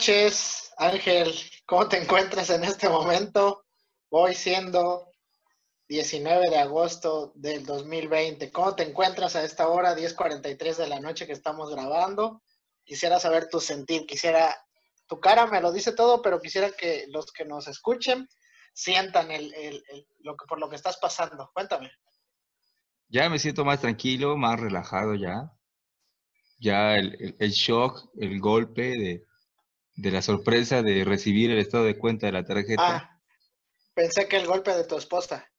Noches, Ángel. ¿Cómo te encuentras en este momento? Hoy siendo 19 de agosto del 2020. ¿Cómo te encuentras a esta hora, 10.43 de la noche que estamos grabando? Quisiera saber tu sentir, quisiera, tu cara me lo dice todo, pero quisiera que los que nos escuchen sientan el, lo que, por lo que estás pasando. Cuéntame. Ya me siento más tranquilo, más relajado ya ya el, shock, el golpe de, de, la sorpresa de recibir el estado de cuenta de la tarjeta. Ah, pensé que el golpe de tu esposa.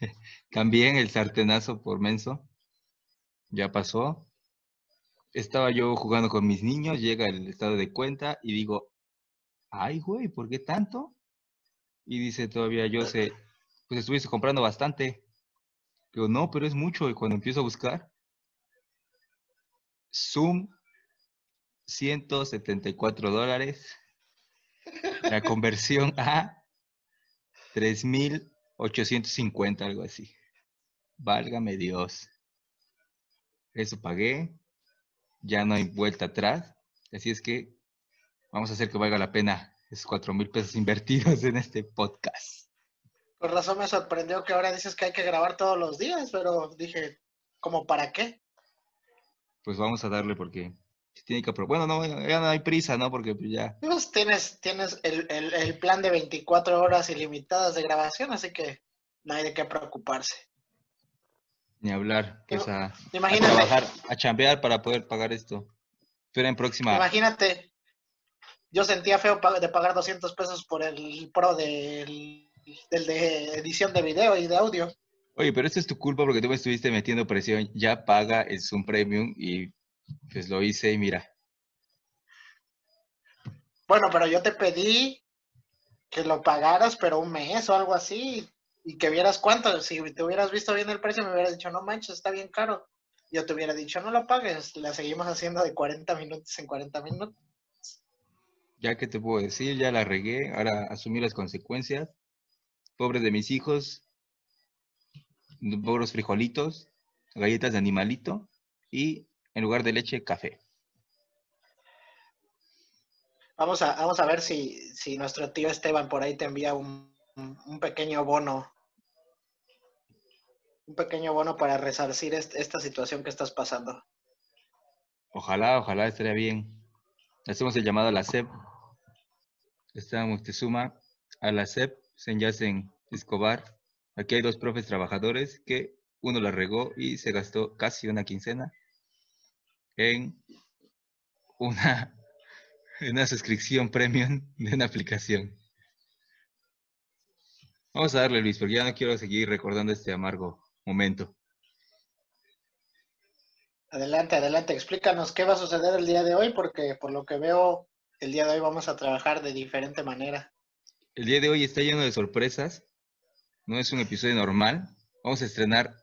También el sartenazo por menso. Ya pasó. Estaba yo jugando con mis niños, llega el estado de cuenta y digo, ay, güey, ¿por qué tanto? Y dice todavía yo sé, pues estuviste comprando bastante. Digo, no, pero es mucho. Y cuando empiezo a buscar, Zoom, 174 dólares. La conversión a 3.850, algo así. Válgame Dios. Eso pagué. Ya no hay vuelta atrás. Así es que vamos a hacer que valga la pena esos cuatro mil pesos invertidos en este podcast. Por razón me sorprendió que ahora dices que hay que grabar todos los días, pero dije, ¿como para qué? pues vamos a darle porque tiene que... Bueno, no, ya no hay prisa, ¿no? Porque pues ya... Pues tienes, tienes el, el, plan de 24 horas ilimitadas de grabación, así que no hay de qué preocuparse. Ni hablar, pues a, a, trabajar, a chambear para poder pagar esto. Pero en próxima... Imagínate, yo sentía feo de pagar 200 pesos por el pro del, del de edición de video y de audio. Oye, pero esto es tu culpa porque tú me estuviste metiendo presión. Ya paga el Zoom Premium y pues lo hice y mira. Bueno, pero yo te pedí que lo pagaras, pero un mes o algo así, y que vieras cuánto. Si te hubieras visto bien el precio, me hubieras dicho, no manches, está bien caro. Yo te hubiera dicho, no lo pagues, la seguimos haciendo de 40 minutos en 40 minutos. Ya que te puedo decir, ya la regué, ahora asumí las consecuencias. Pobre de mis hijos, puros frijolitos, galletas de animalito y en lugar de leche, café. Vamos a, vamos a ver si, si nuestro tío Esteban por ahí te envía un, un pequeño bono. Un pequeño bono para resarcir esta situación que estás pasando. Ojalá, ojalá estaría bien. Hacemos el llamado a la SEP. Está Moctezuma, a la SEP, en Escobar, Aquí hay dos profes trabajadores que uno la regó y se gastó casi una quincena en una, una suscripción premium de una aplicación. Vamos a darle, Luis, porque ya no quiero seguir recordando este amargo momento. Adelante, adelante, explícanos qué va a suceder el día de hoy, porque por lo que veo, el día de hoy vamos a trabajar de diferente manera. El día de hoy está lleno de sorpresas no es un episodio normal. Vamos a estrenar,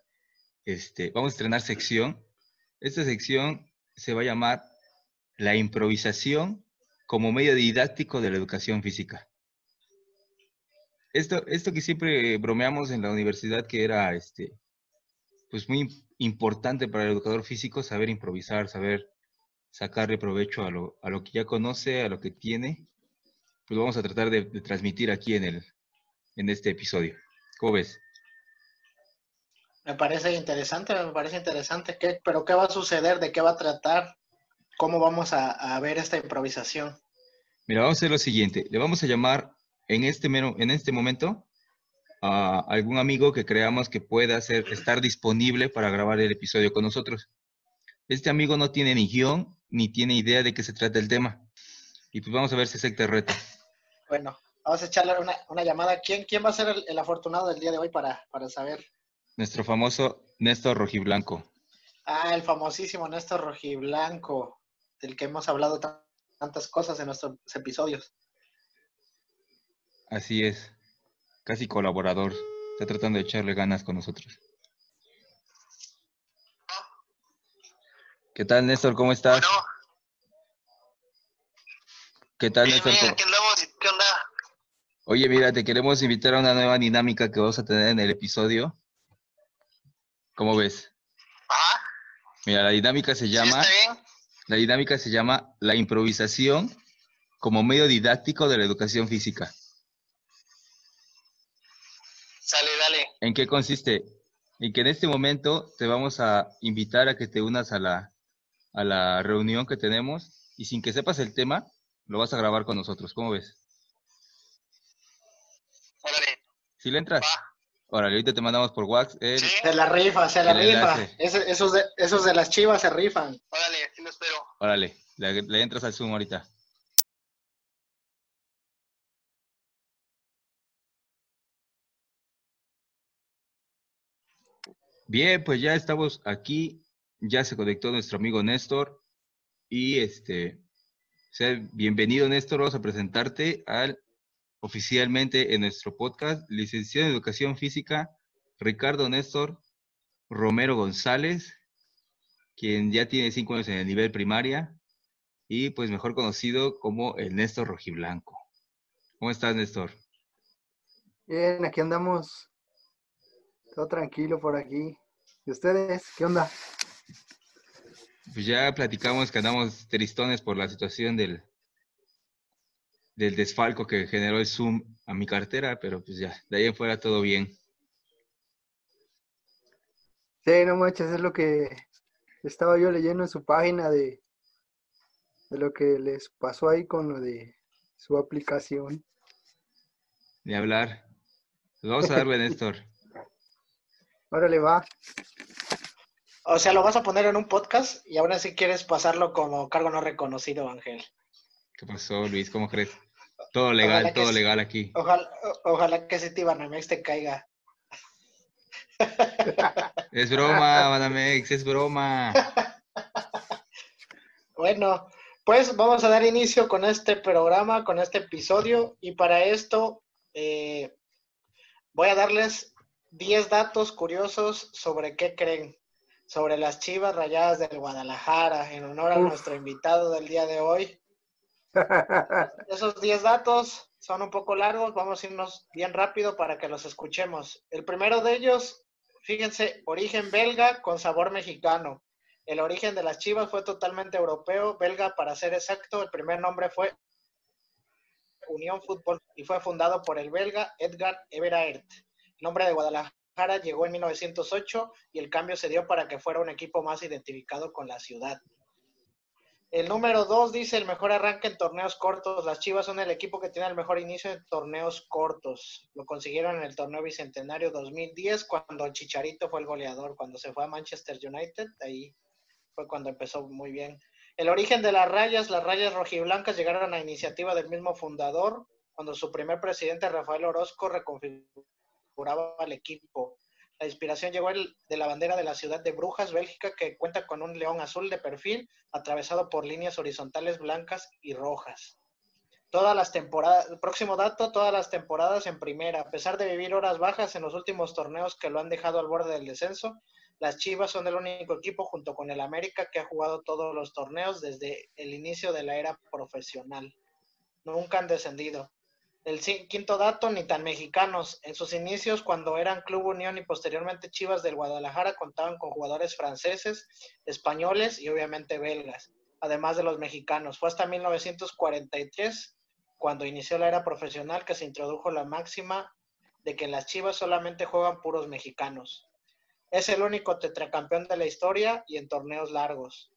este, vamos a estrenar sección. Esta sección se va a llamar la improvisación como medio didáctico de la educación física. Esto, esto que siempre bromeamos en la universidad que era este, pues muy importante para el educador físico saber improvisar, saber sacarle provecho a lo, a lo que ya conoce, a lo que tiene, pues vamos a tratar de, transmitir aquí en, el, en este episodio. ¿Cómo ves? Me parece interesante, me parece interesante. ¿Qué, ¿Pero qué va a suceder? ¿De qué va a tratar? ¿Cómo vamos a, ver esta improvisación? Mira, vamos a hacer lo siguiente. Le vamos a llamar en este, en este momento a algún amigo que creamos que pueda ser, estar disponible para grabar el episodio con nosotros. Este amigo no tiene ni guion ni tiene idea de qué se trata el tema. Y pues vamos a ver si acepta el reto. Bueno, Vamos a echarle una, llamada. ¿Quién, ¿Quién va a ser el, afortunado del día de hoy para, para saber? Nuestro famoso Néstor Rojiblanco. Ah, el famosísimo Néstor Rojiblanco. del que hemos hablado tantas cosas en nuestros episodios. Así es, casi colaborador, está tratando de echarle ganas con nosotros. ¿Qué tal, Néstor? ¿Cómo estás? ¿Qué tal, Néstor? ¿Qué onda? Oye, mira, te queremos invitar a una nueva dinámica que vamos a tener en el episodio. ¿Cómo ves? Ajá. Mira, la dinámica se llama. La dinámica se llama la improvisación como medio didáctico de la educación física. Sale, dale. ¿En qué consiste? En que en este momento te vamos a invitar a que te unas a la, a la reunión que tenemos y sin que sepas el tema, lo vas a grabar con nosotros. ¿Cómo ves? Órale. ¿Sí le entras? Órale, ahorita te mandamos por WhatsApp. Se la rifa, se la rifa. esos, de, esos de las chivas se rifan. Órale, sí lo espero. Órale, le, entras al Zoom ahorita. Bien, pues ya estamos aquí. Ya se conectó nuestro amigo Néstor. Y este, sea, bienvenido Néstor, vamos a presentarte al oficialmente en nuestro podcast, licenciado en Educación Física, Ricardo Néstor Romero González, quien ya tiene cinco años en el nivel primaria y pues mejor conocido como el Néstor Rojiblanco. ¿Cómo estás, Néstor? Bien, aquí andamos. Todo tranquilo por aquí. ¿Y ustedes? ¿Qué onda? Pues ya platicamos que andamos tristones por la situación del, del desfalco que generó el Zoom a mi cartera, pero pues ya, de ahí en fuera todo bien. Sí, no manches, es lo que estaba yo leyendo en su página de, de lo que les pasó ahí con lo de su aplicación. De hablar. Pues vamos a darle, Néstor. Órale, va. O sea, lo vas a poner en un podcast y ahora sí quieres pasarlo como cargo no reconocido, Ángel. ¿Qué pasó, Luis? ¿Cómo crees? Todo legal, todo legal aquí. Ojalá, ojalá que ese Tibanamex te caiga. Es broma, Banamex, es broma. Bueno, pues vamos a dar inicio con este programa, con este episodio, y para esto eh, voy a darles 10 datos curiosos sobre qué creen, sobre las Chivas Rayadas del Guadalajara, en honor a nuestro invitado del día de hoy. Esos 10 datos son un poco largos, vamos a irnos bien rápido para que los escuchemos. El primero de ellos, fíjense, origen belga con sabor mexicano. El origen de las Chivas fue totalmente europeo, belga para ser exacto. El primer nombre fue Unión Fútbol y fue fundado por el belga Edgar Everaert. El nombre de Guadalajara llegó en 1908 y el cambio se dio para que fuera un equipo más identificado con la ciudad. El número dos dice el mejor arranque en torneos cortos. Las Chivas son el equipo que tiene el mejor inicio en torneos cortos. Lo consiguieron en el torneo bicentenario 2010 cuando Chicharito fue el goleador. Cuando se fue a Manchester United, ahí fue cuando empezó muy bien. El origen de las rayas, las rayas rojiblancas llegaron a iniciativa del mismo fundador cuando su primer presidente Rafael Orozco reconfiguraba el equipo. La inspiración llegó de la bandera de la ciudad de Brujas, Bélgica, que cuenta con un león azul de perfil atravesado por líneas horizontales blancas y rojas. Todas las temporadas, próximo dato, todas las temporadas en primera. A pesar de vivir horas bajas en los últimos torneos que lo han dejado al borde del descenso, las Chivas son el único equipo junto con el América que ha jugado todos los torneos desde el inicio de la era profesional. Nunca han descendido. El quinto dato, ni tan mexicanos. En sus inicios, cuando eran Club Unión y posteriormente Chivas del Guadalajara, contaban con jugadores franceses, españoles y obviamente belgas, además de los mexicanos. Fue hasta 1943, cuando inició la era profesional, que se introdujo la máxima de que las Chivas solamente juegan puros mexicanos. Es el único tetracampeón de la historia y en torneos largos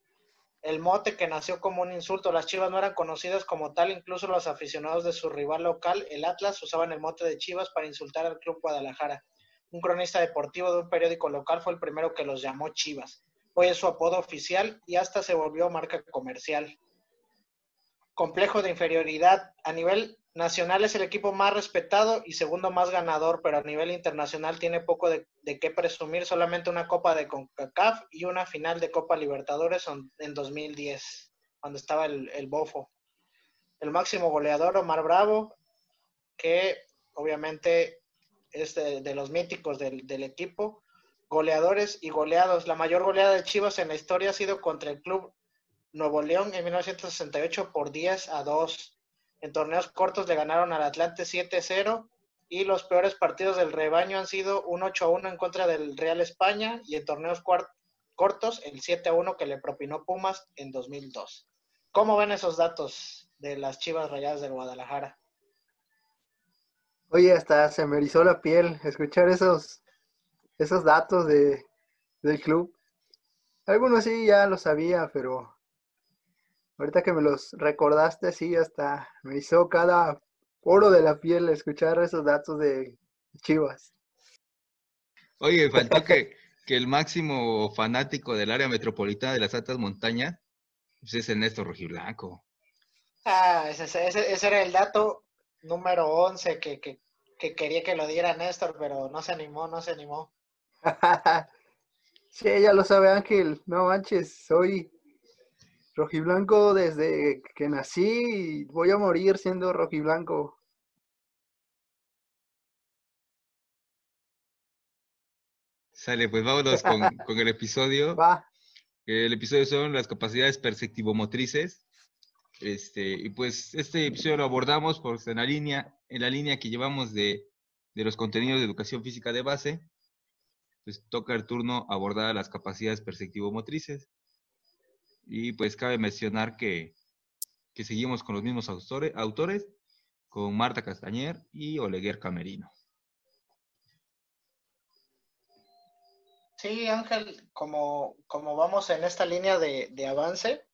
el mote que nació como un insulto. Las Chivas no eran conocidas como tal, incluso los aficionados de su rival local, el Atlas, usaban el mote de Chivas para insultar al Club Guadalajara. Un cronista deportivo de un periódico local fue el primero que los llamó Chivas. Hoy es su apodo oficial y hasta se volvió marca comercial. Complejo de inferioridad. A nivel nacional es el equipo más respetado y segundo más ganador, pero a nivel internacional tiene poco de, qué presumir, solamente una Copa de CONCACAF y una final de Copa Libertadores en 2010. cuando estaba el, Bofo. El máximo goleador, Omar Bravo, que obviamente es de, de los míticos del, del equipo. Goleadores y goleados. La mayor goleada de Chivas en la historia ha sido contra el club Nuevo León en 1968 por 10 a 2. En torneos cortos le ganaron al Atlante 7-0 y los peores partidos del rebaño han sido un 8-1 en contra del Real España y en torneos cortos el 7-1 que le propinó Pumas en 2002. ¿Cómo ven esos datos de las Chivas Rayadas de Guadalajara? Oye, hasta se me erizó la piel escuchar esos, esos datos de, del club. Algunos sí ya lo sabía, pero ahorita que me los recordaste, sí, hasta me hizo cada poro de la piel escuchar esos datos de Chivas. Oye, faltó que, que el máximo fanático del área metropolitana de las altas montañas pues es el Néstor Rojiblanco. Ah, ese, ese- ese era el dato número 11 que, que, que quería que lo diera Néstor, pero no se animó, no se animó. Sí, ya lo sabe Ángel, no manches, soy rojiblanco desde que nací y voy a morir siendo rojiblanco. Sale, pues vámonos con, con el episodio. Va, El episodio son las capacidades perceptivo-motrices. Este, y pues este episodio lo abordamos pues, en la línea, en la línea que llevamos de, de los contenidos de educación física de base. Pues toca el turno abordar las capacidades perceptivo-motrices. Y pues cabe mencionar que, que seguimos con los mismos autores, autores, con Marta Castañer y Oleguer Camerino. Sí, Ángel, como, como vamos en esta línea de, de avance,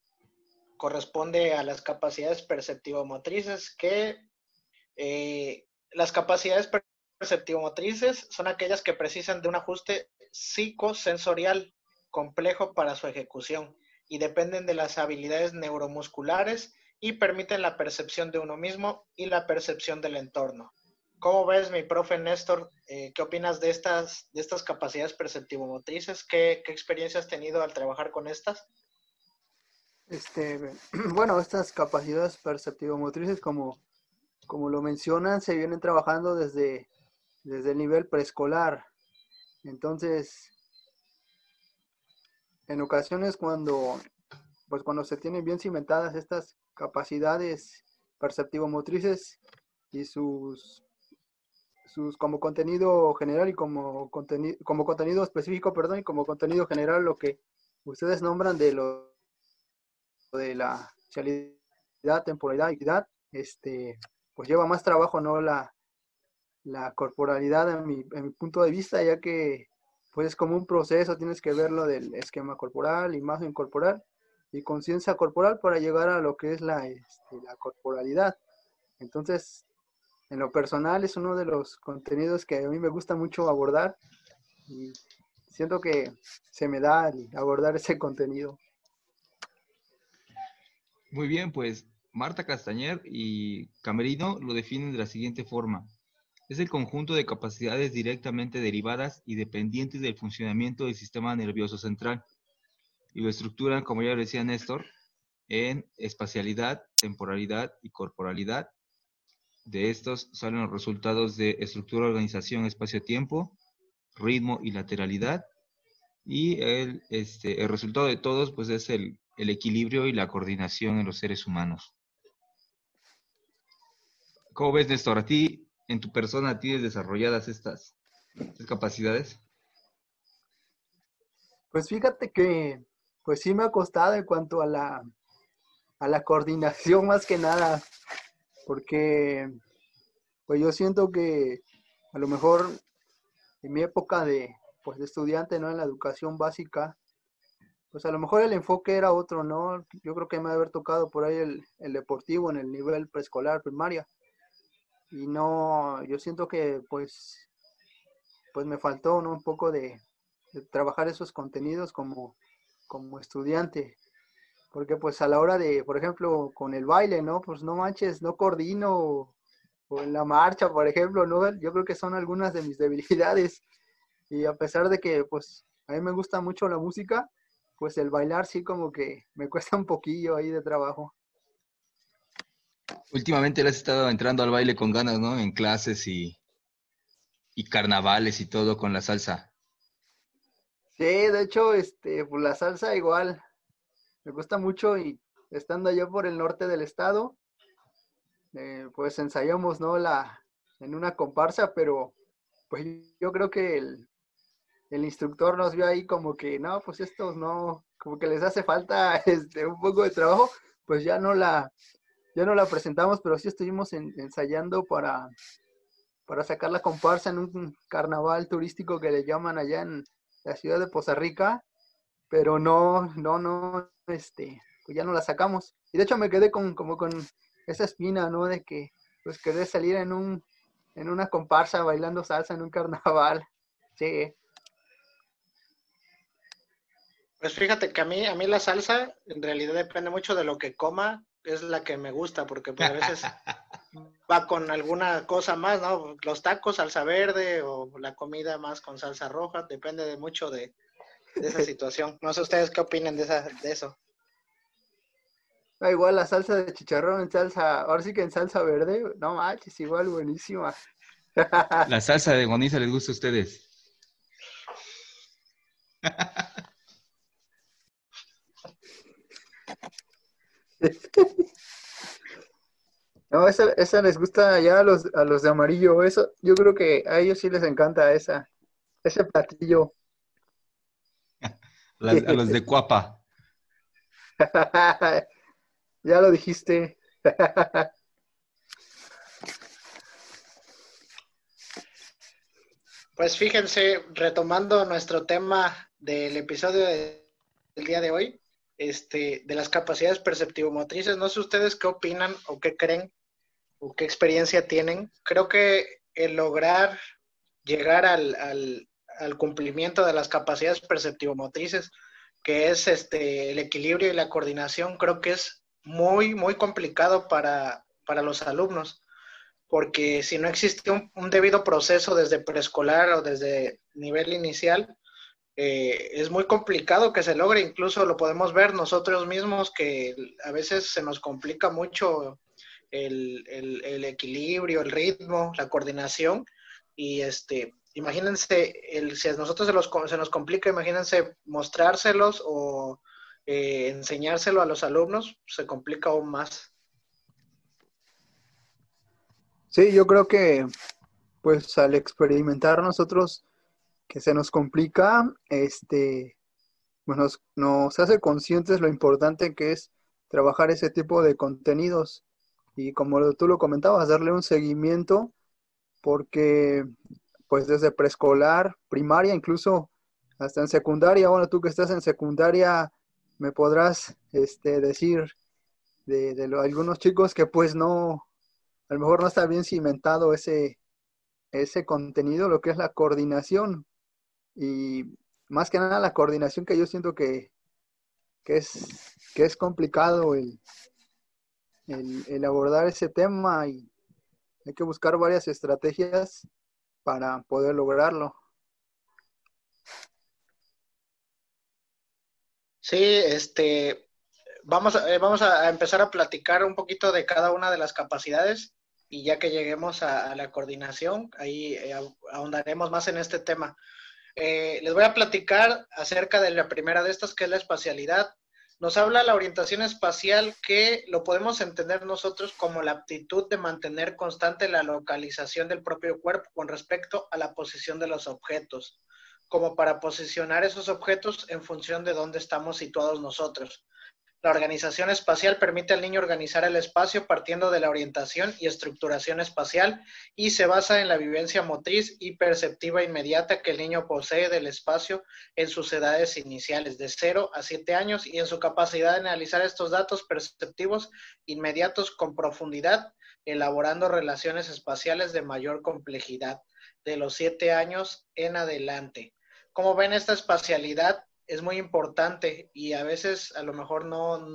corresponde a las capacidades perceptivo-motrices que eh, las capacidades per- perceptivo-motrices son aquellas que precisan de un ajuste psicosensorial complejo para su ejecución y dependen de las habilidades neuromusculares y permiten la percepción de uno mismo y la percepción del entorno. ¿Cómo ves, mi profe Néstor? Eh, ¿Qué opinas de estas, de estas capacidades perceptivo-motrices? ¿Qué, ¿Qué experiencia has tenido al trabajar con estas? este, bueno, estas capacidades perceptivo-motrices, como, como lo mencionan, se vienen trabajando desde, desde el nivel preescolar. Entonces, en ocasiones cuando, pues cuando se tienen bien cimentadas estas capacidades perceptivo-motrices y sus, sus como contenido general y como, conteni- como contenido específico, perdón, y como contenido general lo que ustedes nombran de lo de la realidad, temporalidad equidad, este, pues lleva más trabajo, ¿no? La, la corporalidad en mi, en mi punto de vista, ya que pues es como un proceso, tienes que ver lo del esquema corporal, imagen corporal y conciencia corporal para llegar a lo que es la, este, la corporalidad. Entonces, en lo personal es uno de los contenidos que a mí me gusta mucho abordar y siento que se me da abordar ese contenido. Muy bien, pues Marta Castañer y Camerino lo definen de la siguiente forma. Es el conjunto de capacidades directamente derivadas y dependientes del funcionamiento del sistema nervioso central. Y lo estructuran, como ya decía Néstor, en espacialidad, temporalidad y corporalidad. De estos salen los resultados de estructura, organización, espacio-tiempo, ritmo y lateralidad. Y el, este, el resultado de todos pues, es el, el equilibrio y la coordinación en los seres humanos. ¿Cómo ves, Néstor? ¿A ti, en tu persona, tienes desarrolladas estas, capacidades? Pues fíjate que, pues sí me ha costado en cuanto a la, a la coordinación más que nada, porque pues yo siento que a lo mejor en mi época de, pues de estudiante, ¿no? En la educación básica, pues a lo mejor el enfoque era otro, ¿no? Yo creo que me ha haber tocado por ahí el, el deportivo en el nivel preescolar, primaria. Y no, yo siento que pues, pues me faltó, ¿no? Un poco de, trabajar esos contenidos como, como estudiante. Porque pues a la hora de, por ejemplo, con el baile, ¿no? Pues no manches, no coordino. O, o en la marcha, por ejemplo, ¿no? Yo creo que son algunas de mis debilidades. Y a pesar de que pues a mí me gusta mucho la música, pues el bailar sí como que me cuesta un poquillo ahí de trabajo. Últimamente le has estado entrando al baile con ganas, ¿no? En clases y, y carnavales y todo con la salsa. Sí, de hecho, este, pues la salsa igual, me gusta mucho y estando allá por el norte del estado, eh, pues ensayamos, ¿no? La, en una comparsa, pero pues yo creo que el, el instructor nos vio ahí como que, no, pues estos no, como que les hace falta este, un poco de trabajo, pues ya no la, ya no la presentamos, pero sí estuvimos ensayando para, para sacar la comparsa en un carnaval turístico que le llaman allá en la ciudad de Poza Rica, pero no, no, no, este, pues ya no la sacamos. Y de hecho me quedé con, como con esa espina, ¿no? De que, pues quería salir en un, en una comparsa bailando salsa en un carnaval. Sí. Pues fíjate que a mí, a mí la salsa en realidad depende mucho de lo que coma, es la que me gusta, porque pues, a veces va con alguna cosa más, ¿no? Los tacos, salsa verde o la comida más con salsa roja, depende de mucho de, esa situación. No sé ustedes qué opinan de, esa, de eso. Igual la salsa de chicharrón en salsa, ahora sí que en salsa verde, no manches, igual buenísima. La salsa de goniza les gusta a ustedes. No, esa, esa les gusta ya a los, a los de amarillo. Eso, yo creo que a ellos sí les encanta esa, ese platillo. a los de Cuapa. ya lo dijiste. Pues fíjense, retomando nuestro tema del episodio del día de hoy, este, de las capacidades perceptivo-motrices, no sé ustedes qué opinan o qué creen qué experiencia tienen. Creo que el lograr llegar al, al, cumplimiento de las capacidades perceptivo-motrices, que es este, el equilibrio y la coordinación, creo que es muy, muy complicado para, para los alumnos porque si no existe un, debido proceso desde preescolar o desde nivel inicial, eh, es muy complicado que se logre, incluso lo podemos ver nosotros mismos que a veces se nos complica mucho el, equilibrio, el ritmo, la coordinación y este, imagínense, el, si a nosotros se, los, se nos complica, imagínense mostrárselos o eh, enseñárselo a los alumnos, se complica aún más. Sí, yo creo que pues al experimentar nosotros que se nos complica, este, pues nos hace conscientes lo importante que es trabajar ese tipo de contenidos y como tú lo comentabas, darle un seguimiento porque pues desde preescolar, primaria, incluso hasta en secundaria, bueno, tú que estás en secundaria me podrás este, decir de, algunos chicos que pues no, a lo mejor no está bien cimentado ese, ese contenido, lo que es la coordinación. Y más que nada la coordinación que yo siento que, es, que es complicado el, el, abordar ese tema y hay que buscar varias estrategias para poder lograrlo. Sí, este, vamos, eh, vamos a empezar a platicar un poquito de cada una de las capacidades y ya que lleguemos a, la coordinación, ahí eh, ahondaremos más en este tema. Eh, les voy a platicar acerca de la primera de estas, que es la espacialidad. Nos habla la orientación espacial que lo podemos entender nosotros como la aptitud de mantener constante la localización del propio cuerpo con respecto a la posición de los objetos, como para posicionar esos objetos en función de dónde estamos situados nosotros. La organización espacial permite al niño organizar el espacio partiendo de la orientación y estructuración espacial y se basa en la vivencia motriz y perceptiva inmediata que el niño posee del espacio en sus edades iniciales de 0 a 7 años y en su capacidad de analizar estos datos perceptivos inmediatos con profundidad, elaborando relaciones espaciales de mayor complejidad de los 7 años en adelante. Como ven, esta espacialidad es muy importante y a veces a lo mejor no,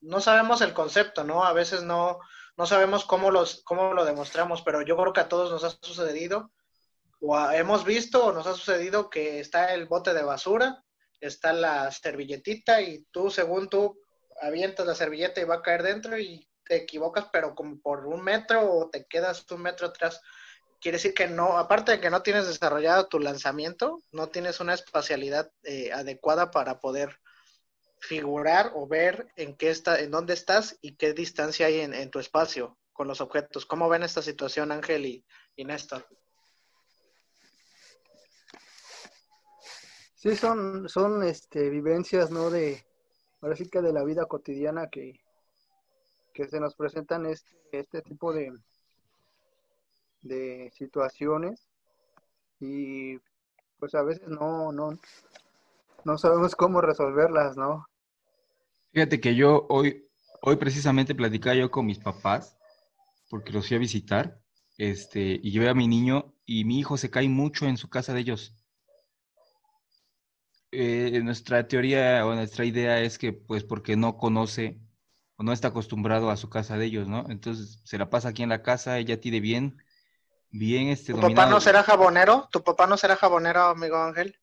no sabemos el concepto, ¿no? A veces no, no sabemos cómo, los, cómo lo demostramos, pero yo creo que a todos nos ha sucedido o hemos visto o nos ha sucedido que está el bote de basura está la servilletita y tú, según tú, avientas la servilleta y va a caer dentro y te equivocas, pero como por un metro o te quedas un metro atrás. Quiere decir que no, aparte de que no tienes desarrollado tu lanzamiento, no tienes una espacialidad eh, adecuada para poder figurar o ver en qué está, en dónde estás y qué distancia hay en, tu espacio con los objetos. ¿Cómo ven esta situación, Ángel y, y Néstor? Sí, son, son este, vivencias, ¿no? De, ahora sí que de la vida cotidiana que, que se nos presentan este, este tipo de, de situaciones y pues a veces no, no, no sabemos cómo resolverlas, ¿no? Fíjate que yo hoy, hoy precisamente platicaba yo con mis papás, porque los fui a visitar, este, y llevé a mi niño y mi hijo se cae mucho en su casa de ellos. Eh, nuestra teoría o nuestra idea es que pues porque no conoce o no está acostumbrado a su casa de ellos, ¿no? Entonces se la pasa aquí en la casa, ella tiene bien, bien este ¿Tu papá no será jabonero? ¿Tu papá no será jabonero, amigo Ángel?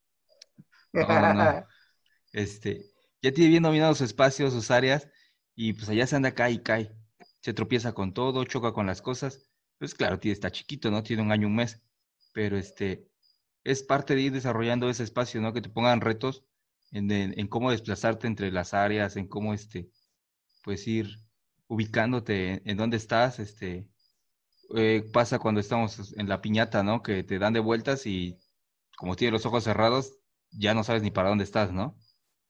Este, ya tiene bien dominados sus espacios, sus áreas, y pues allá se anda acá y cae. Se tropieza con todo, choca con las cosas. Pues claro, tiene, está chiquito, ¿no? Tiene un año, un mes. Pero este, es parte de ir desarrollando ese espacio, ¿no? Que te pongan retos en, cómo desplazarte entre las áreas, en cómo, este, pues ir ubicándote en, dónde estás, este, eh, pasa cuando estamos en la piñata, ¿no? Que te dan de vueltas y como tienes los ojos cerrados, ya no sabes ni para dónde estás, ¿no?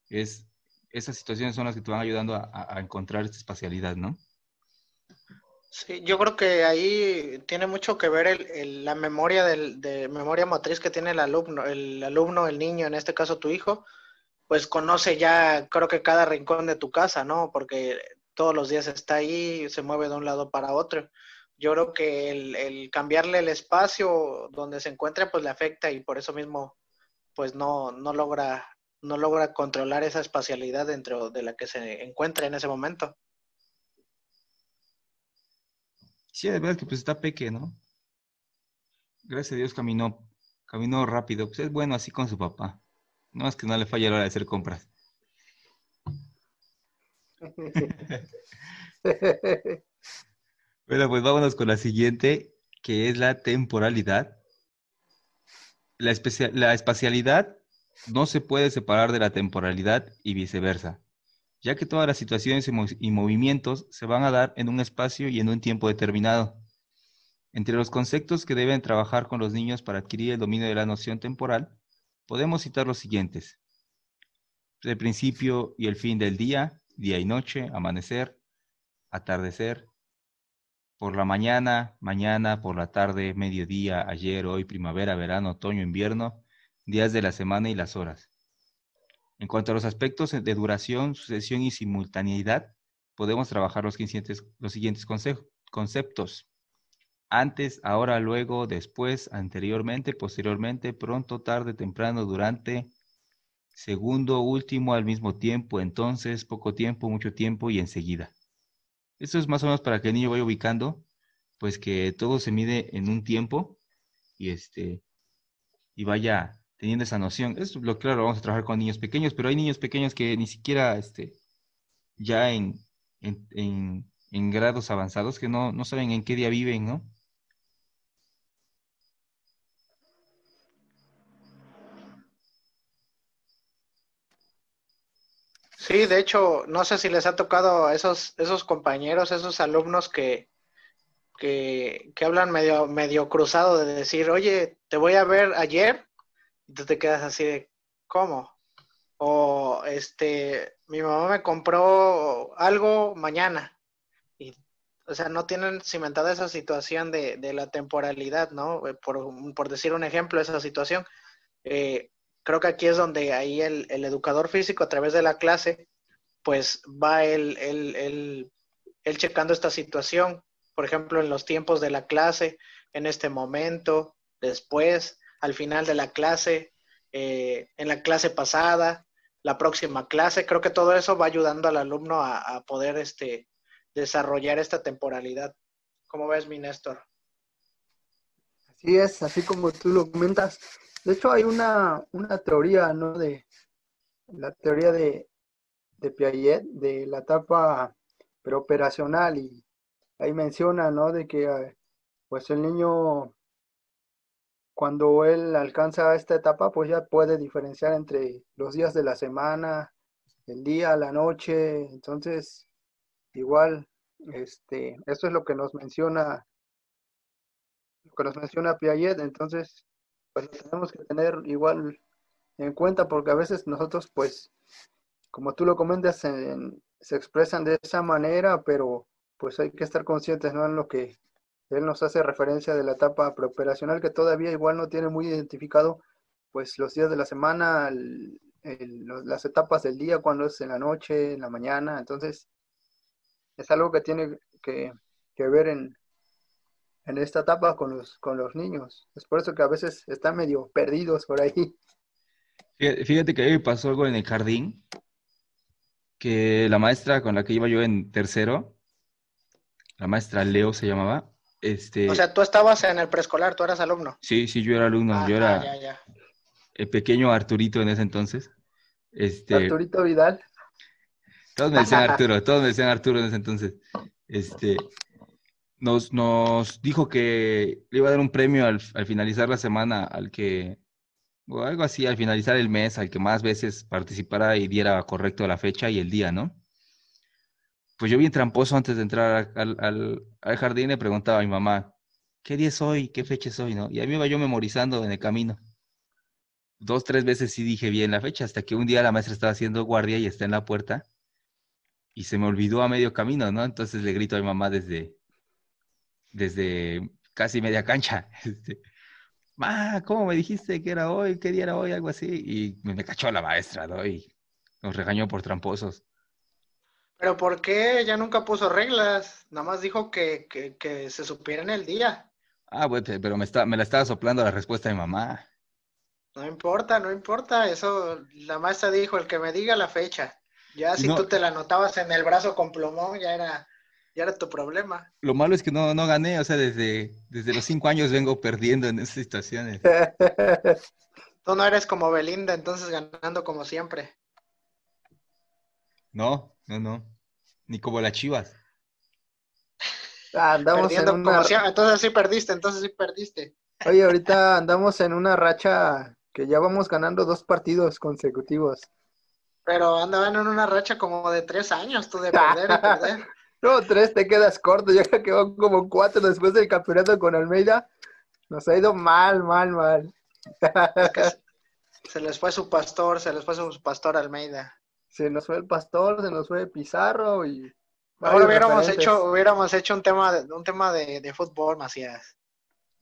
Es, esas situaciones son las que te van ayudando a encontrar esta espacialidad, ¿no? Sí, yo creo que ahí tiene mucho que ver el, la memoria del, de memoria motriz que tiene el alumno, el alumno, el niño, en este caso tu hijo, pues conoce ya, creo que cada rincón de tu casa, ¿no? Porque todos los días está ahí, se mueve de un lado para otro. Yo creo que el, el cambiarle el espacio donde se encuentra, pues le afecta y por eso mismo, pues no, no logra, no logra controlar esa espacialidad dentro de la que se encuentra en ese momento. Sí, de verdad que pues está peque, ¿no? Gracias a Dios caminó, caminó rápido. Pues es bueno así con su papá. No es que no le falle a la hora de hacer compras. bueno, pues vámonos con la siguiente, que es la temporalidad. La, espacialidad no se puede separar de la temporalidad y viceversa ya que todas las situaciones y movimientos se van a dar en un espacio y en un tiempo determinado. Entre los conceptos que deben trabajar con los niños para adquirir el dominio de la noción temporal, podemos citar los siguientes. El principio y el fin del día, día y noche, amanecer, atardecer, por la mañana, mañana, por la tarde, mediodía, ayer, hoy, primavera, verano, otoño, invierno, días de la semana y las horas. En cuanto a los aspectos de duración, sucesión y simultaneidad, podemos trabajar los, los siguientes conceptos. Antes, ahora, luego, después, anteriormente, posteriormente, pronto, tarde, temprano, durante, segundo, último, al mismo tiempo, entonces, poco tiempo, mucho tiempo y enseguida. Esto es más o menos para que el niño vaya ubicando, pues que todo se mide en un tiempo y este y vaya teniendo esa noción. Es lo claro, vamos a trabajar con niños pequeños, pero hay niños pequeños que ni siquiera este, ya en, en, en, grados avanzados que no, no saben en qué día viven, ¿no? Sí, de hecho, no sé si les ha tocado a esos, esos compañeros, esos alumnos que, que, que hablan medio, medio cruzado de decir, oye, te voy a ver ayer y tú te quedas así de, ¿cómo? O este, mi mamá me compró algo mañana. Y, o sea, no tienen cimentada esa situación de, de la temporalidad, ¿no? Eh, por, por, decir un ejemplo, esa situación. Eh, creo que aquí es donde ahí el, el, educador físico a través de la clase, pues va él, él, él checando esta situación, por ejemplo, en los tiempos de la clase, en este momento, después, al final de la clase, eh, en la clase pasada, la próxima clase. Creo que todo eso va ayudando al alumno a, poder este, desarrollar esta temporalidad. ¿Cómo ves, mi Néstor? Así es, así como tú lo comentas. De hecho, hay una, teoría, ¿no? De, la teoría de, de Piaget de la etapa preoperacional y ahí menciona, ¿no? De que eh, pues el niño cuando él alcanza esta etapa, pues ya puede diferenciar entre los días de la semana, el día, la noche, entonces igual, este, eso es lo que nos menciona, lo que nos menciona Piaget, entonces, pues tenemos que tener igual en cuenta porque a veces nosotros, pues, como tú lo comentas, se expresan de esa manera, pero pues hay que estar conscientes, ¿no? En lo que él nos hace referencia de la etapa preoperacional que todavía igual no tiene muy identificado, pues los días de la semana, las etapas del día, cuando es en la noche, en la mañana, entonces es algo que tiene que, ver en, en esta etapa con los, con los niños. Es por eso que a veces están medio perdidos por ahí. Fíjate que a mí me pasó algo en el jardín, que la maestra con la que iba yo en tercero, la maestra Leo se llamaba, este... O sea, tú estabas en el preescolar, tú eras alumno. Sí, sí, yo era alumno, yo era el pequeño Arturito en ese entonces. Este... Arturito Vidal. Todos me decían Arturo, todos me decían Arturo en ese entonces. Este, nos, dijo que le iba a dar un premio al, al finalizar la semana al que, o algo así, al finalizar el mes, al que más veces participara y diera correcto la fecha y el día, ¿no? Pues yo bien tramposo antes de entrar al, al, jardín le preguntaba a mi mamá, ¿qué día es hoy? ¿Qué fecha es hoy? ¿no? Y a mí me iba yo memorizando en el camino. Dos, tres veces sí dije bien la fecha, hasta que un día la maestra estaba haciendo guardia y está en la puerta y se me olvidó a medio camino, ¿no? Entonces le grito a mi mamá desde, desde casi media cancha. Este, Ma, ¿cómo me dijiste que era hoy? ¿Qué día era hoy? Algo así. Y me, cachó la maestra, ¿no? Y nos regañó por tramposos. ¿Pero por qué? Ya nunca puso reglas. Nada más dijo que, que, se supiera en el día. Ah, güey, pero me, está, me la estaba soplando la respuesta de mamá. No importa, no importa. Eso, la maestra dijo, el que me diga la fecha. Ya si tú te la anotabas en el brazo con plumón, ya era, ya era tu problema. Lo malo es que no, no gané, o sea, desde, desde los cinco años vengo perdiendo en esas situaciones. tú no eres como Belinda, entonces ganando como siempre. No, no, no. Ni como las chivas. Andamos en una... Entonces sí perdiste, entonces sí perdiste. Oye, ahorita andamos en una racha que ya vamos ganando dos partidos consecutivos. Pero andaban en una racha como de tres años, tú de perder y perder. No, tres te quedas corto. Yo creo que van como cuatro después del campeonato con Almeida. Nos ha ido mal, mal, mal. se les fue su pastor, se les fue su pastor Almeida. Se nos fue el pastor, se nos fue Pizarro y. Ahora hubiéramos hecho, hubiéramos hecho un tema de, un tema de, de fútbol, Macías.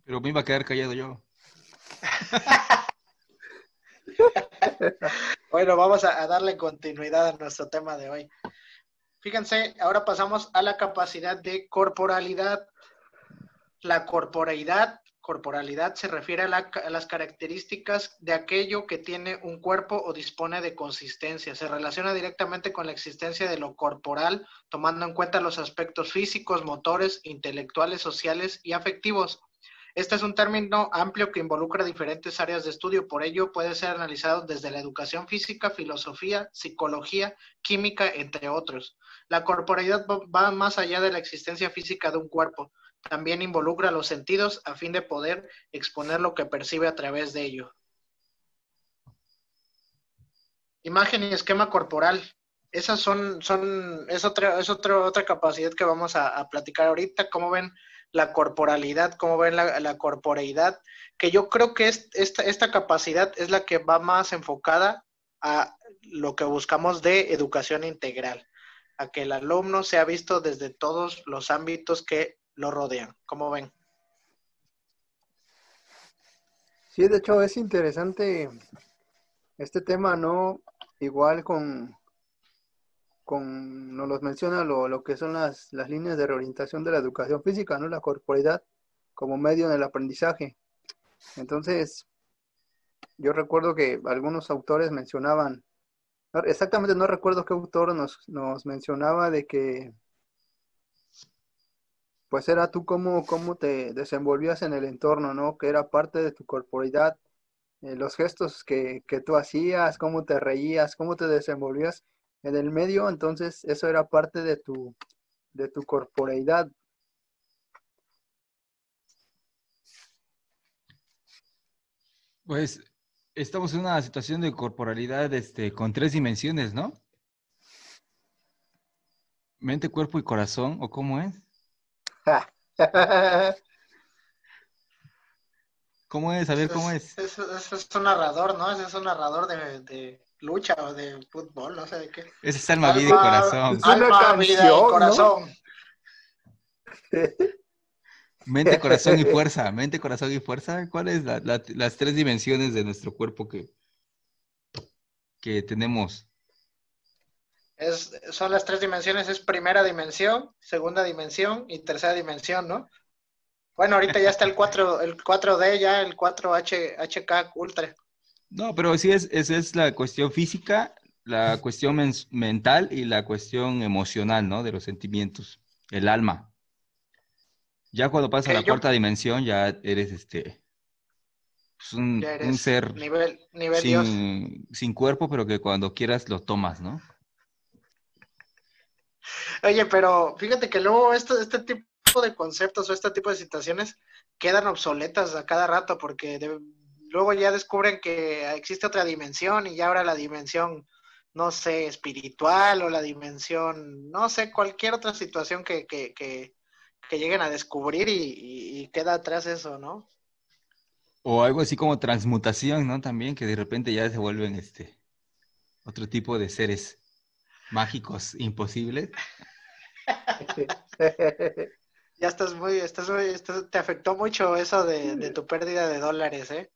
Pero me iba a quedar callado yo. bueno, vamos a, darle continuidad a nuestro tema de hoy. Fíjense, ahora pasamos a la capacidad de corporalidad. La corporalidad, corporalidad se refiere a, a, las características de aquello que tiene un cuerpo o dispone de consistencia. Se relaciona directamente con la existencia de lo corporal, tomando en cuenta los aspectos físicos, motores, intelectuales, sociales y afectivos. Este es un término amplio que involucra diferentes áreas de estudio, por ello puede ser analizado desde la educación física, filosofía, psicología, química, entre otros. La corporalidad va más allá de la existencia física de un cuerpo, también involucra los sentidos a fin de poder exponer lo que percibe a través de ello. Imagen y esquema corporal. Esas son, son, es otra, es otra, otra capacidad que vamos a, a platicar ahorita. Como ven, la corporalidad, cómo ven la, corporeidad, que yo creo que es, esta, esta capacidad es la que va más enfocada a lo que buscamos de educación integral, a que el alumno sea visto desde todos los ámbitos que lo rodean. ¿Cómo ven? Sí, de hecho es interesante este tema, ¿no? Igual con, con, nos los menciona lo, que son las, las, líneas de reorientación de la educación física, ¿no? La corporalidad como medio en el aprendizaje. Entonces, yo recuerdo que algunos autores mencionaban, exactamente no recuerdo qué autor nos, nos mencionaba de que pues era tú cómo, cómo te desenvolvías en el entorno, ¿no? Que era parte de tu corporalidad eh, los gestos que, que tú hacías, cómo te reías, cómo te desenvolvías en el medio, entonces eso era parte de tu, de tu corporeidad. Pues estamos en una situación de corporalidad este, con tres dimensiones, ¿no? Mente, cuerpo y corazón, ¿o cómo es? ¿Cómo es? A ver, ¿cómo es? Eso, es un narrador, ¿no? Ese es un narrador de, de, lucha o de fútbol, no sé de qué. Ese es alma, vida y corazón. Es una Alma, canción, vida y ¿no? corazón. Mente, corazón y fuerza. Mente, corazón y fuerza. ¿Cuáles la, la, las tres dimensiones de nuestro cuerpo que, que tenemos? Es, son las tres dimensiones, es primera dimensión, segunda dimensión y tercera dimensión, ¿no? Bueno, ahorita ya está el 4, el 4D, ya el 4H, HK Ultra. No, pero sí es, esa es la cuestión física, la cuestión men- mental y la cuestión emocional, ¿no? De los sentimientos, el alma. Ya cuando pasas a la yo- cuarta dimensión, ya eres este, pues un, Ya un eres ser nivel, nivel Dios. sin, cuerpo, pero que cuando quieras lo tomas, ¿no? Oye, pero fíjate que luego este, este tipo de conceptos o este tipo de situaciones quedan obsoletas a cada rato porque de- luego ya descubren que existe otra dimensión y ya ahora la dimensión, no sé, espiritual o la dimensión, no sé, cualquier otra situación que, que, que, que lleguen a descubrir y, y- y queda atrás eso, ¿no? O algo así como transmutación, ¿no? También, que de repente ya se vuelven este, otro tipo de seres mágicos imposibles. Ya estás muy, estás muy, estás- te afectó mucho eso de, de tu pérdida de dólares, ¿eh?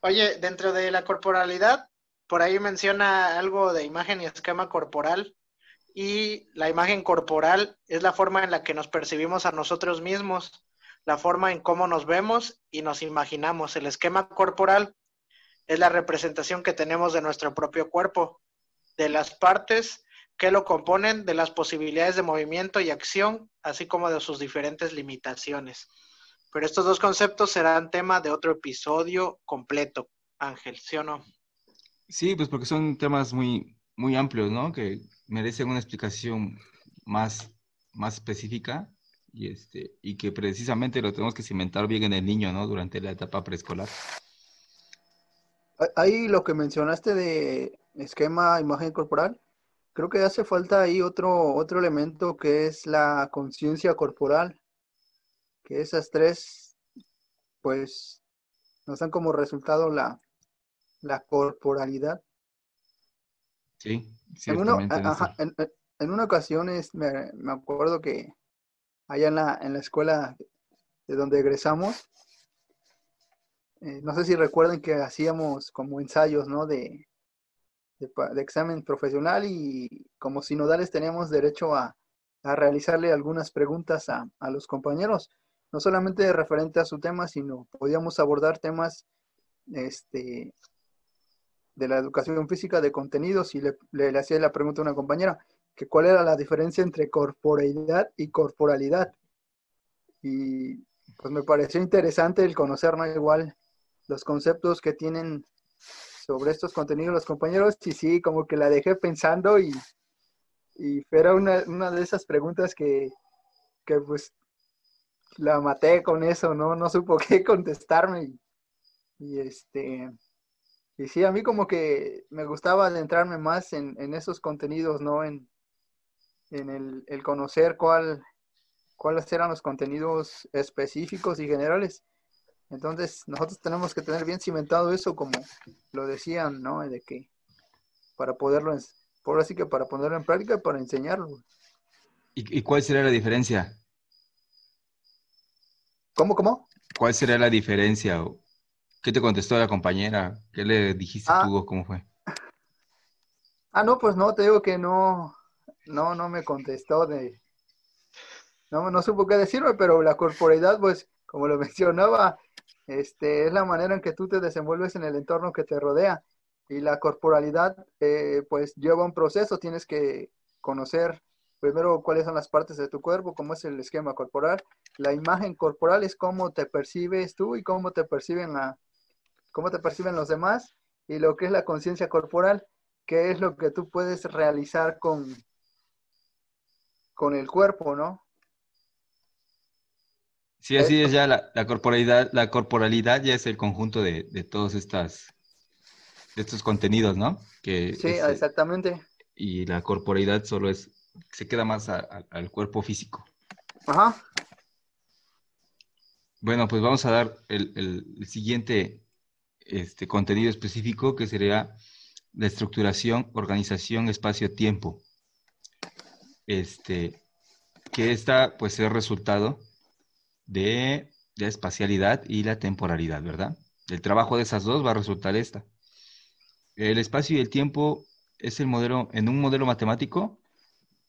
Oye, dentro de la corporalidad, por ahí menciona algo de imagen y esquema corporal. Y la imagen corporal es la forma en la que nos percibimos a nosotros mismos, la forma en cómo nos vemos y nos imaginamos. El esquema corporal es la representación que tenemos de nuestro propio cuerpo, de las partes que lo componen, de las posibilidades de movimiento y acción, así como de sus diferentes limitaciones. Pero estos dos conceptos serán tema de otro episodio completo, Ángel, ¿sí o no? Sí, pues porque son temas muy, muy amplios, ¿no? Que merecen una explicación más, más específica y, este, y que precisamente lo tenemos que cimentar bien en el niño, ¿no? Durante la etapa preescolar. Ahí lo que mencionaste de esquema, imagen corporal, creo que hace falta ahí otro, otro elemento que es la conciencia corporal, que esas tres, pues, nos dan como resultado la, la corporalidad. Sí, En una, ciertamente. ajá, en, en- en una ocasión es- me, me acuerdo que allá en la, en la escuela de donde egresamos, eh, no sé si recuerdan que hacíamos como ensayos, ¿no? De, de, de examen profesional y como sinodales teníamos derecho a, a realizarle algunas preguntas a, a los compañeros, no solamente referente a su tema, sino podíamos abordar temas este, de la educación física de contenidos y le, le- hacía la pregunta a una compañera que cuál era la diferencia entre corporeidad y corporalidad. Y pues me pareció interesante el conocer, ¿no? Igual los conceptos que tienen sobre estos contenidos los compañeros y sí, como que la dejé pensando y, y era una, una de esas preguntas que, que pues la maté con eso, ¿no? No supo qué contestarme y, este... Y sí, a mí como que me gustaba adentrarme más en, en esos contenidos, ¿no? En, en el, el conocer cuál, cuáles eran los contenidos específicos y generales. Entonces, nosotros tenemos que tener bien cimentado eso, como lo decían, ¿no? De que para poderlo, por así que para ponerlo en práctica, para enseñarlo. ¿Y, y cuál sería la diferencia? ¿Cómo, cómo? ¿Cuál sería la diferencia? ¿Qué te contestó la compañera? ¿Qué le dijiste Ah. tú cómo fue? Ah, no, pues no, te digo que no, no, no me contestó de, no, no supo qué decirme, pero la corporeidad, pues, como lo mencionaba, este, es la manera en que tú te desenvuelves en el entorno que te rodea. Y la corporalidad, eh, pues, lleva un proceso, tienes que conocer primero cuáles son las partes de tu cuerpo, cómo es el esquema corporal. La imagen corporal es cómo te percibes tú y cómo te perciben la- cómo te perciben los demás, y lo que es la conciencia corporal, que es lo que tú puedes realizar con, con el cuerpo, ¿no? Sí, así es ya la, la corporalidad, la corporalidad ya es el conjunto de, de todos estas, de estos contenidos, ¿no? Que Sí, es, eh, exactamente. y la corporalidad solo es, se queda más a- a- al cuerpo físico. Ajá. Bueno, pues vamos a dar el, siguiente este, contenido específico que sería la estructuración, organización, espacio-tiempo. Este, que esta pues es resultado de la espacialidad y la temporalidad, ¿verdad? El trabajo de esas dos va a resultar esta. El espacio y el tiempo es el modelo, en un modelo matemático,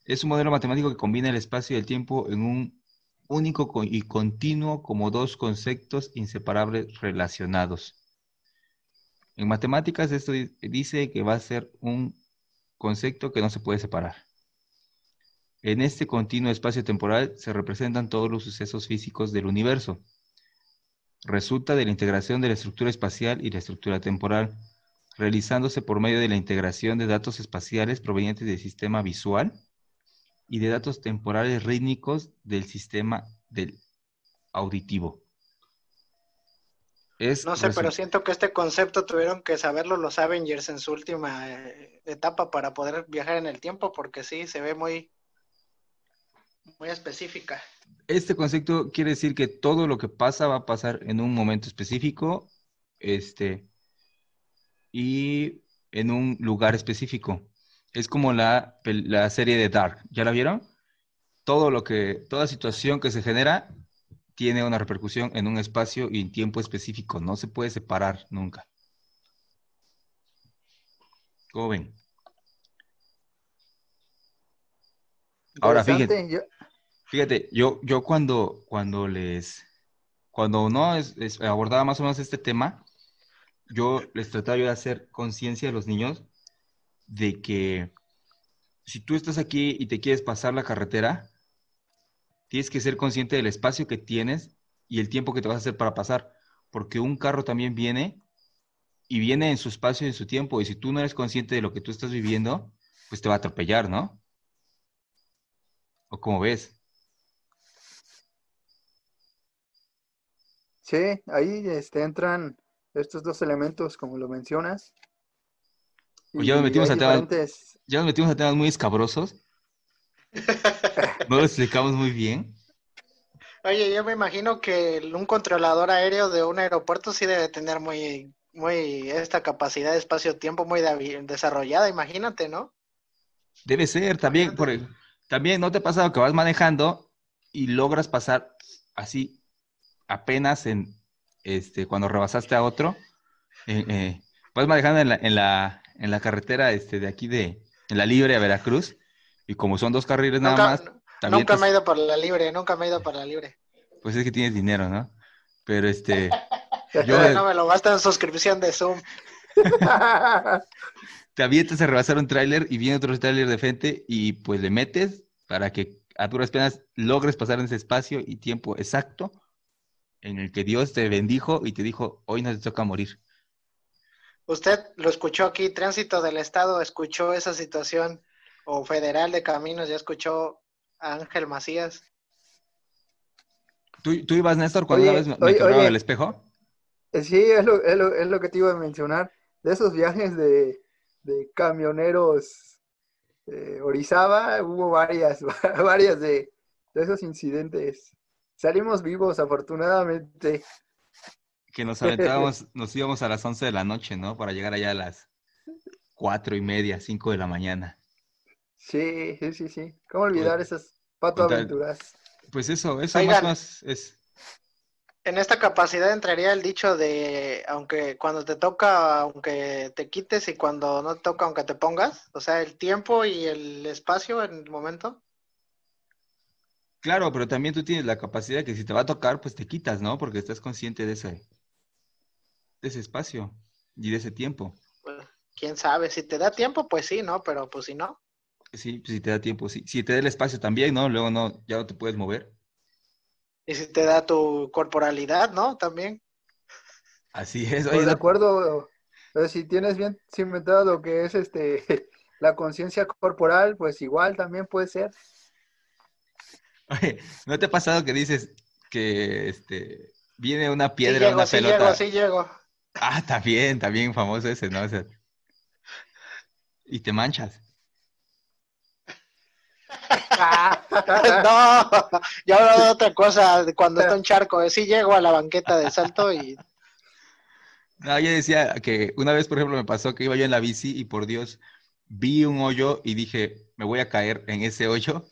es un modelo matemático que combina el espacio y el tiempo en un único co- y continuo como dos conceptos inseparables relacionados. En matemáticas esto di- dice que va a ser un concepto que no se puede separar. En este continuo espacio temporal se representan todos los sucesos físicos del universo. Resulta de la integración de la estructura espacial y la estructura temporal, realizándose por medio de la integración de datos espaciales provenientes del sistema visual y de datos temporales rítmicos del sistema del auditivo. Es No sé, pero siento que este concepto tuvieron que saberlo los Avengers en su última eh, etapa para poder viajar en el tiempo, porque sí, se ve muy, muy específica. Este concepto quiere decir que todo lo que pasa va a pasar en un momento específico, este, y en un lugar específico. Es como la, la serie de Dark. ¿Ya la vieron? Todo lo que, toda situación que se genera tiene una repercusión en un espacio y en tiempo específico. No se puede separar nunca. ¿Cómo ven? Ahora, Interesante. Yo- Fíjate, yo, yo cuando, cuando les, cuando no es- es- abordaba más o menos este tema, yo les trataba yo de hacer conciencia a los niños de que si tú estás aquí y te quieres pasar la carretera, tienes que ser consciente del espacio que tienes y el tiempo que te vas a hacer para pasar, porque un carro también viene y viene en su espacio y en su tiempo, y si tú no eres consciente de lo que tú estás viviendo, pues te va a atropellar, ¿no? ¿O cómo ves? Sí, ahí este, entran estos dos elementos, como lo mencionas. Pues ya nos metimos a tema- diferentes- Ya nos metimos a temas muy escabrosos. No lo explicamos muy bien. Oye, yo me imagino que un controlador aéreo de un aeropuerto sí debe tener muy, muy esta capacidad de espacio-tiempo muy desarrollada, imagínate, ¿no? Debe ser también, por, también no te ha pasado que vas manejando y logras pasar así apenas en este cuando rebasaste a otro. eh, eh, vas manejando en la, en la, en la carretera este, de aquí de en la libre a Veracruz y como son dos carriles nada más, también nunca te- me he ido por la libre, nunca me he ido por la libre. pues es que tienes dinero, ¿no? Pero este Yo- No me lo gasto en suscripción de Zoom. te avientas a rebasar un tráiler y viene otro tráiler de frente y pues le metes para que a duras penas logres pasar en ese espacio y tiempo exacto en el que Dios te bendijo y te dijo, hoy no te toca morir. Usted lo escuchó aquí, Tránsito del Estado escuchó esa situación, o Federal de Caminos ya escuchó a Ángel Macías. ¿Tú, tú ibas, Néstor, cuando Oye, una vez me, oye, oye. el espejo? Eh, Sí, es lo, es lo- es lo que te iba a mencionar. De esos viajes de, de camioneros eh, Orizaba, hubo varias, varias de, de esos incidentes. Salimos vivos, afortunadamente. Que nos aventábamos, nos íbamos a las 11 de la noche, ¿no? Para llegar allá a las cuatro y media, 5 de la mañana. Sí, sí, sí, sí. ¿Cómo olvidar esas pato aventuras? Pues eso, eso Oigan. más menos es... En esta capacidad entraría el dicho de, aunque cuando te toca, aunque te quites y cuando no te toca, aunque te pongas, o sea, el tiempo y el espacio en el momento. Claro, pero también tú tienes la capacidad que si te va a tocar, pues te quitas, ¿no? Porque estás consciente de ese, de ese espacio y de ese tiempo. Pues, quién sabe, si te da tiempo, pues sí, ¿no? Pero pues si no, Sí, pues si te da tiempo, sí. Si te da el espacio también, ¿no? Luego no, ya no te puedes mover. y si te da tu corporalidad, ¿no? También. Así es. Pues Oye, de acuerdo, pero si tienes bien cimentado lo que es este la conciencia corporal, pues igual también puede ser. oye, ¿no te ha pasado que dices que este, viene una Sí piedra, llego, una sí pelota? llego, sí llego. Ah, también, también famoso ese, ¿no? O sea, y te manchas. No, yo hablo de otra cosa, de cuando está un charco. Sí llego a la banqueta de salto y No, yo decía que una vez, por ejemplo, me pasó que iba yo en la bici y por Dios vi un hoyo y dije, me voy a caer en ese hoyo.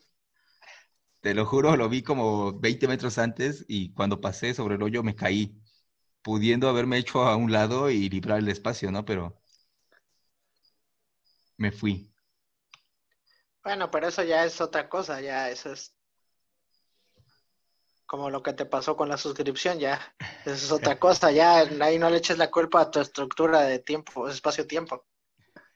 Te lo juro, lo vi como 20 metros antes y cuando pasé sobre el hoyo me caí, pudiendo haberme hecho a un lado y librar el espacio, ¿no? Pero me fui. Bueno, pero eso ya es otra cosa, ya eso es como lo que te pasó con la suscripción, ya. Eso es otra cosa, ya ahí no le eches la culpa a tu estructura de tiempo, espacio-tiempo.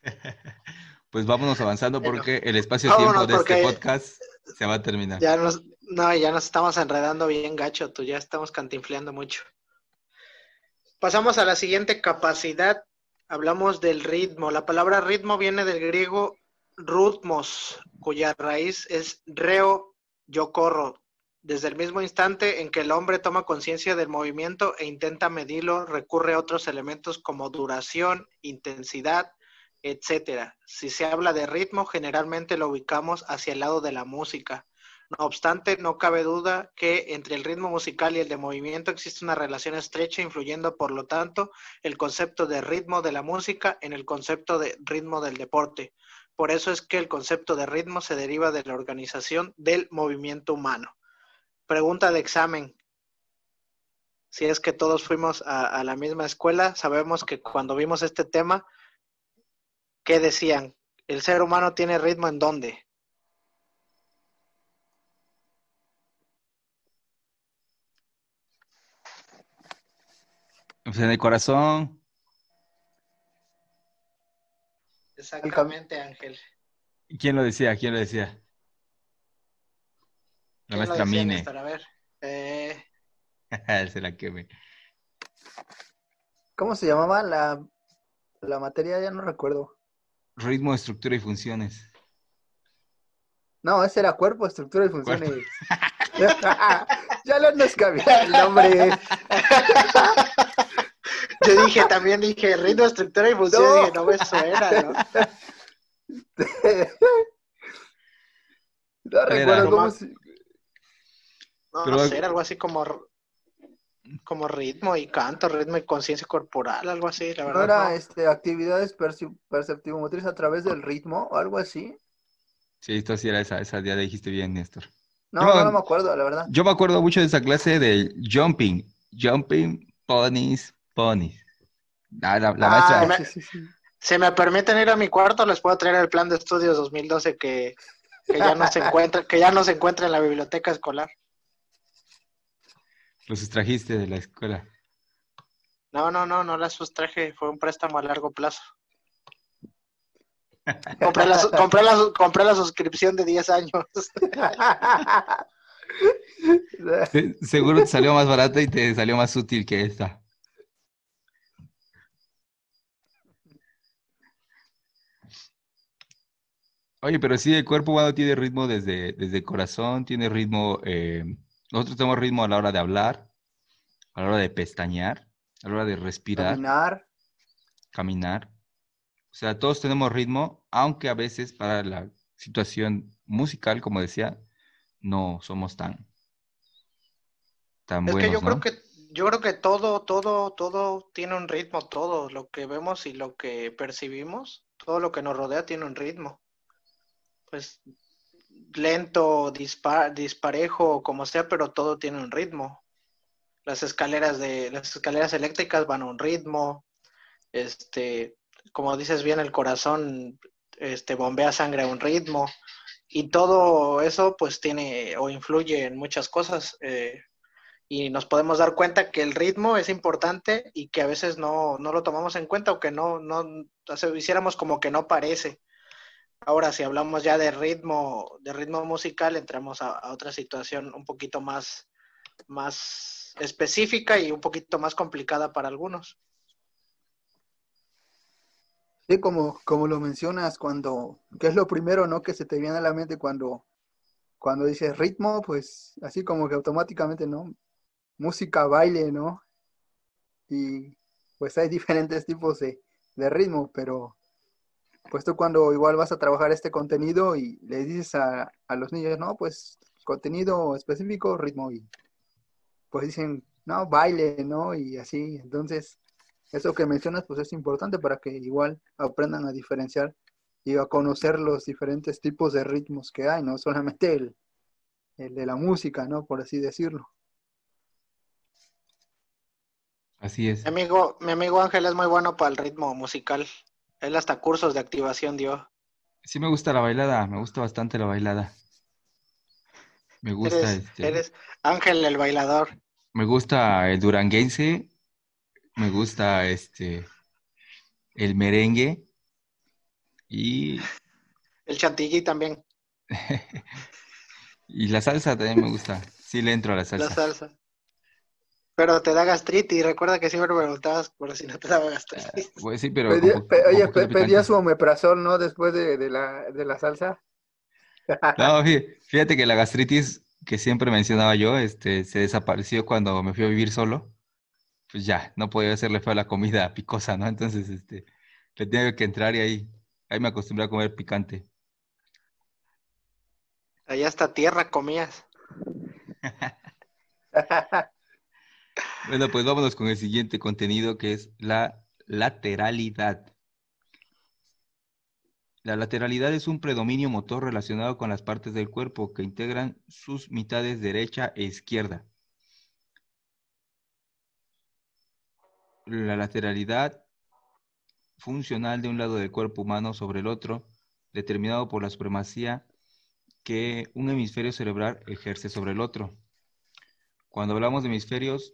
Pues vámonos avanzando porque el espacio-tiempo de este podcast se va a terminar. Ya nos, no, ya nos estamos enredando bien gacho, tú ya estamos cantinfleando mucho. Pasamos a la siguiente capacidad. Hablamos del ritmo. La palabra ritmo viene del griego rutmos, cuya raíz es reo, yo corro. Desde el mismo instante en que el hombre toma conciencia del movimiento e intenta medirlo, recurre a otros elementos como duración, intensidad, etcétera. Si se habla de ritmo, generalmente lo ubicamos hacia el lado de la música. No obstante, no cabe duda que entre el ritmo musical y el de movimiento existe una relación estrecha, influyendo, por lo tanto, el concepto de ritmo de la música en el concepto de ritmo del deporte. Por eso es que el concepto de ritmo se deriva de la organización del movimiento humano. Pregunta de examen. Si es que todos fuimos a, la misma escuela, sabemos que cuando vimos este tema, ¿qué decían? ¿El ser humano tiene ritmo en dónde? Pues en el corazón, Exactamente, Ángel. ¿quién lo decía? ¿Quién lo decía? La ¿Quién lo maestra Mine. Néstor? A ver. Eh, Se la queme. ¿Cómo se llamaba la, la materia? Ya no recuerdo. Ritmo, estructura y funciones. No, ese era cuerpo, estructura y funciones. ya le andas cambiando el nombre. yo dije, también dije ritmo, estructura y función. No. Dije, no me suena, ¿no? No era? recuerdo cómo se... No, Pero- no sé, era algo así como, como ritmo y canto, ritmo y conciencia corporal, algo así, la ¿No verdad. era no. este, actividades perceptivo-motriz a través del ritmo o algo así? Sí, esto sí era esa, esa ya dijiste bien, Néstor. No, Yo- no, no me acuerdo, la verdad. Yo me acuerdo mucho de esa clase de jumping, jumping, ponies, ponies. Ah, la, la Ah, maestra, sí, sí, sí. Si me permiten ir a mi cuarto, les puedo traer el plan de estudios 2012 que, que ya no se encuentra, que ya no se encuentra en la biblioteca escolar. los sustrajiste de la escuela. No, no, no, no la sustraje, fue un préstamo a largo plazo. Compré la, compré la, compré la suscripción de 10 años. Se- Seguro te salió más barata y te salió más útil que esta. Oye, pero sí, el cuerpo humano tiene ritmo desde, desde el corazón, tiene ritmo, eh, nosotros tenemos ritmo a la hora de hablar, a la hora de pestañear, a la hora de respirar, Caminar. caminar. O sea, todos tenemos ritmo, aunque a veces para la situación musical, como decía, no somos tan, tan Es que buenos, yo ¿no? creo que yo creo que todo, todo, todo tiene un ritmo, todo lo que vemos y lo que percibimos, todo lo que nos rodea tiene un ritmo. Pues lento, dispa- disparejo, como sea, pero todo tiene un ritmo. Las escaleras de, las escaleras eléctricas van a un ritmo. Este, como dices bien, el corazón, este, bombea sangre a un ritmo. Y todo eso, pues, tiene o influye en muchas cosas. eh, y nos podemos dar cuenta que el ritmo es importante y que a veces no, no lo tomamos en cuenta o que no, no o sea, hiciéramos como que no parece. Ahora, si hablamos ya de ritmo, de ritmo musical, entramos a, otra situación un poquito más, más específica y un poquito más complicada para algunos. Sí, como, como lo mencionas, cuando, ¿qué es lo primero, no? Que se te viene a la mente cuando, cuando dices ritmo, pues así como que automáticamente, ¿no? Música, baile, ¿no? Y pues hay diferentes tipos de, de ritmo, pero pues tú cuando igual vas a trabajar este contenido y le dices a, a los niños, no, pues contenido específico, ritmo, y pues dicen, no, baile, ¿no? Y así, entonces eso que mencionas pues es importante para que igual aprendan a diferenciar y a conocer los diferentes tipos de ritmos que hay, no solamente el, el de la música, ¿no? Por así decirlo. Así es. Mi amigo, mi amigo Ángel es muy bueno para el ritmo musical. Él hasta cursos de activación dio. Sí me gusta la bailada, me gusta bastante la bailada. Me gusta Eres, este, eres Ángel el bailador. me gusta el duranguense, me gusta este el merengue y, El chantilly también, y la salsa también me gusta. Sí le entro a la la salsa. Pero te da gastritis. Recuerda que siempre me preguntabas por si no te daba gastritis. Pues sí, pero Pedía- con pe- con oye, pedía su omeprazol, ¿no? Después de, de la, de la salsa. No, fí- fíjate que la gastritis que siempre mencionaba yo, este, se desapareció cuando me fui a vivir solo. Pues ya, no podía hacerle feo a la comida picosa, ¿no? Entonces, este, le tenía que entrar y ahí, ahí me acostumbré a comer picante. Allá hasta tierra comías. Bueno, pues vámonos con el siguiente contenido que es la lateralidad. La lateralidad es un predominio motor relacionado con las partes del cuerpo que integran sus mitades derecha e izquierda. La lateralidad funcional de un lado del cuerpo humano sobre el otro, determinado por la supremacía que un hemisferio cerebral ejerce sobre el otro. Cuando hablamos de hemisferios,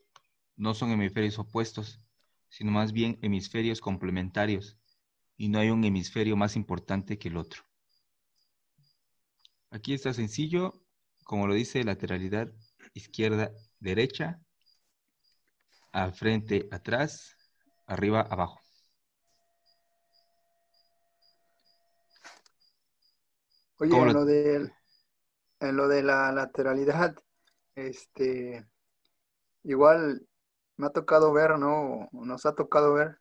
no son hemisferios opuestos, sino más bien hemisferios complementarios, y no hay un hemisferio más importante que el otro. Aquí está sencillo, como lo dice lateralidad izquierda-derecha, al frente, atrás, arriba, abajo. Oye, ¿Cómo en lo- lo de, en lo de la lateralidad, este, igual me ha tocado ver, ¿no? Nos ha tocado ver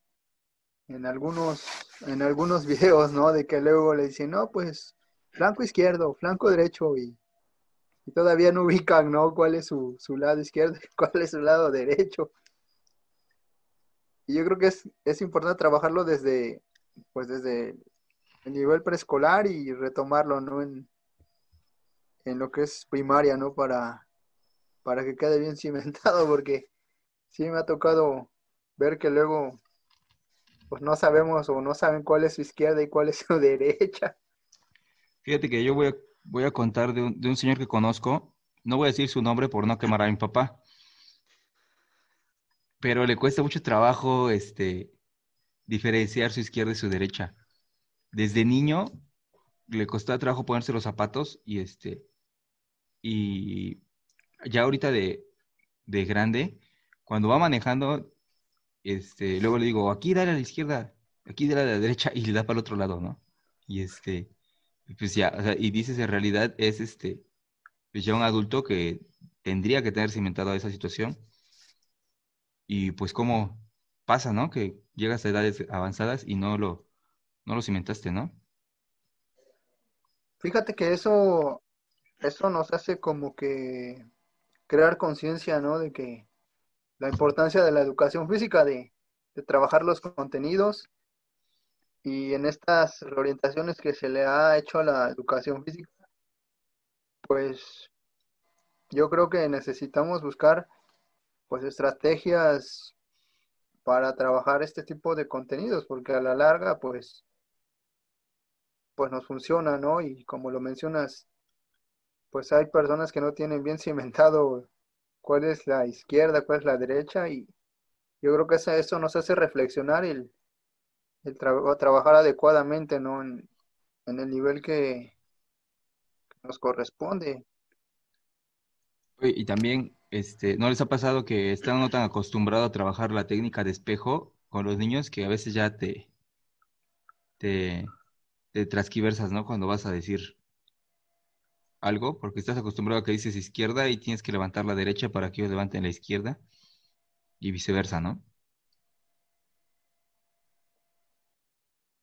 en algunos, en algunos videos, ¿no? De que luego le dicen, no, pues, flanco izquierdo, flanco derecho, y, y todavía no ubican, ¿no? Cuál es su, su lado izquierdo, y cuál es su lado derecho. Y yo creo que es, es importante trabajarlo desde, pues, desde el nivel preescolar y retomarlo, ¿no? En, en lo que es primaria, ¿no? Para, para que quede bien cimentado, porque sí me ha tocado ver que luego, pues no sabemos o no saben cuál es su izquierda y cuál es su derecha. Fíjate que yo voy a, voy a contar de un, de un señor que conozco, no voy a decir su nombre por no quemar a mi papá, pero le cuesta mucho trabajo este, diferenciar su izquierda y su derecha. Desde niño le costaba trabajo ponerse los zapatos y este y ya ahorita de, de grande, cuando va manejando, este, luego le digo, aquí dale a la izquierda, aquí dale a la derecha y le da para el otro lado, ¿no? Y este, pues ya, o sea, y dices en realidad es este, pues ya un adulto que tendría que tener cimentado esa situación. Y pues cómo pasa, ¿no? Que llegas a edades avanzadas y no lo, no lo cimentaste, ¿no? Fíjate que eso, eso nos hace como que crear conciencia, ¿no? De que la importancia de la educación física, de, trabajar los contenidos y en estas orientaciones que se le ha hecho a la educación física, pues yo creo que necesitamos buscar pues estrategias para trabajar este tipo de contenidos, porque a la larga pues pues nos funciona, ¿no? Y como lo mencionas, pues hay personas que no tienen bien cimentado cuál es la izquierda, cuál es la derecha y yo creo que eso, nos hace reflexionar el, el tra- trabajar adecuadamente, ¿no? En, el nivel que, nos corresponde. Y también este, ¿no les ha pasado que están no tan acostumbrados a trabajar la técnica de espejo con los niños que a veces ya te, te, te ¿no? Cuando vas a decir algo, porque estás acostumbrado a que dices izquierda y tienes que levantar la derecha para que ellos levanten la izquierda y viceversa, ¿no?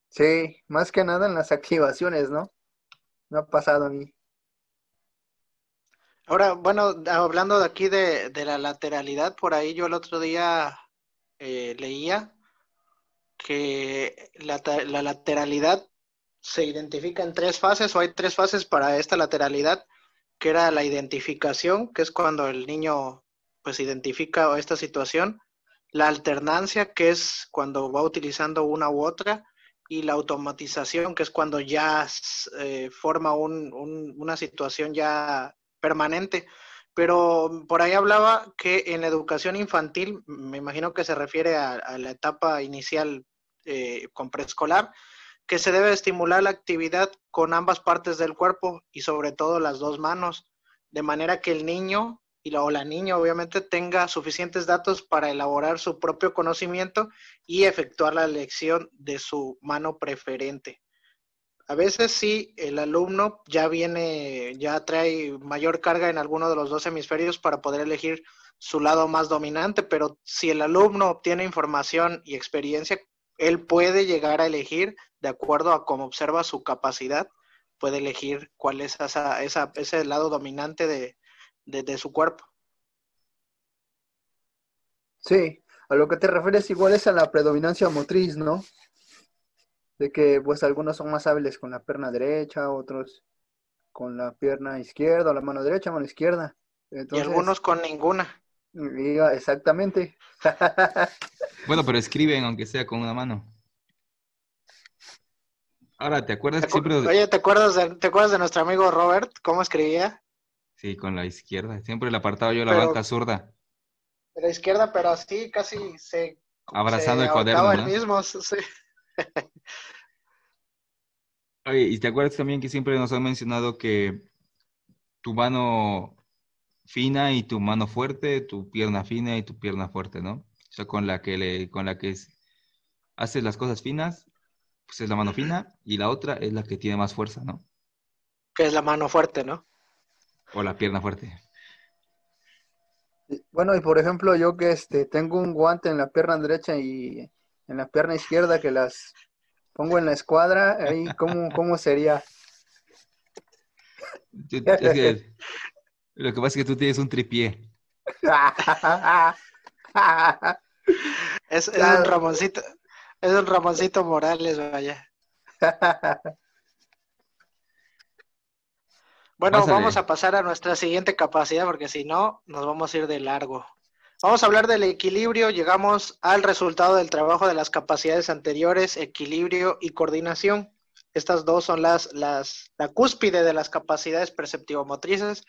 Sí, más que nada en las activaciones, ¿no? Me ha pasado a mí. Ahora, bueno, hablando de aquí de, de la lateralidad, por ahí yo el otro día eh, leía que la, la lateralidad se identifica en tres fases o hay tres fases para esta lateralidad, que era la identificación, que es cuando el niño pues identifica esta situación, la alternancia, que es cuando va utilizando una u otra, y la automatización, que es cuando ya eh, forma un, un, una situación ya permanente. Pero por ahí hablaba que en la educación infantil, me imagino que se refiere a, a la etapa inicial eh, con preescolar, que se debe estimular la actividad con ambas partes del cuerpo y sobre todo las dos manos, de manera que el niño y o la niña obviamente tenga suficientes datos para elaborar su propio conocimiento y efectuar la elección de su mano preferente. A veces sí, el alumno ya viene, ya trae mayor carga en alguno de los dos hemisferios para poder elegir su lado más dominante, pero si el alumno obtiene información y experiencia, él puede llegar a elegir de acuerdo a cómo observa su capacidad, puede elegir cuál es esa, esa, ese lado dominante de, de, de, su cuerpo. Sí, a lo que te refieres igual es a la predominancia motriz, ¿no? De que pues algunos son más hábiles con la pierna derecha, otros con la pierna izquierda, o la mano derecha, mano izquierda. Entonces, y algunos con ninguna. Exactamente. bueno, pero escriben aunque sea con una mano. Ahora, ¿te acuerdas ¿Te que siempre... Oye, ¿te acuerdas, de, ¿te acuerdas de nuestro amigo Robert? ¿Cómo escribía? Sí, con la izquierda. Siempre le apartaba yo la pero, banca zurda. De la izquierda, pero así casi se... Abrazando se el cuaderno, el ¿no? mismo, sí. Oye, ¿y te acuerdas también que siempre nos han mencionado que tu mano fina y tu mano fuerte, tu pierna fina y tu pierna fuerte, ¿no? O sea, con la que le, con la que es, haces las cosas finas, pues es la mano fina, y la otra es la que tiene más fuerza, ¿no? Que es la mano fuerte, ¿no? O la pierna fuerte. Bueno, y por ejemplo, yo que este tengo un guante en la pierna derecha y en la pierna izquierda que las pongo en la escuadra, ahí cómo, cómo sería. Es que, lo que pasa es que tú tienes un tripié. es, es un Ramoncito, es un Ramoncito Morales, vaya. Bueno, Pásale. vamos a pasar a nuestra siguiente capacidad porque si no, nos vamos a ir de largo. Vamos a hablar del equilibrio, llegamos al resultado del trabajo de las capacidades anteriores, equilibrio y coordinación. Estas dos son las, las la cúspide de las capacidades perceptivo-motrices.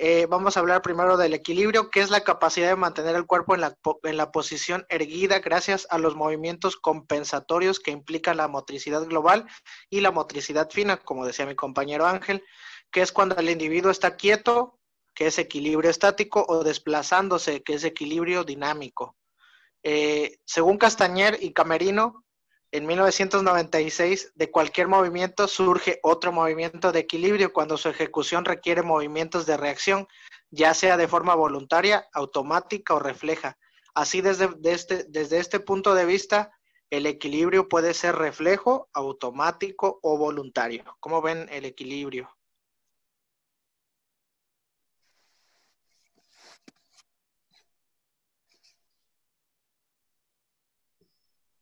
Eh, vamos a hablar primero del equilibrio, que es la capacidad de mantener el cuerpo en la, en la, posición erguida gracias a los movimientos compensatorios que implican la motricidad global y la motricidad fina, como decía mi compañero Ángel, que es cuando el individuo está quieto, que es equilibrio estático, o desplazándose, que es equilibrio dinámico. Eh, según Castañer y Camerino, en 1996, de cualquier movimiento surge otro movimiento de equilibrio cuando su ejecución requiere movimientos de reacción, ya sea de forma voluntaria, automática o refleja. Así, desde, desde, este, desde este punto de vista, el equilibrio puede ser reflejo, automático o voluntario. ¿Cómo ven el equilibrio?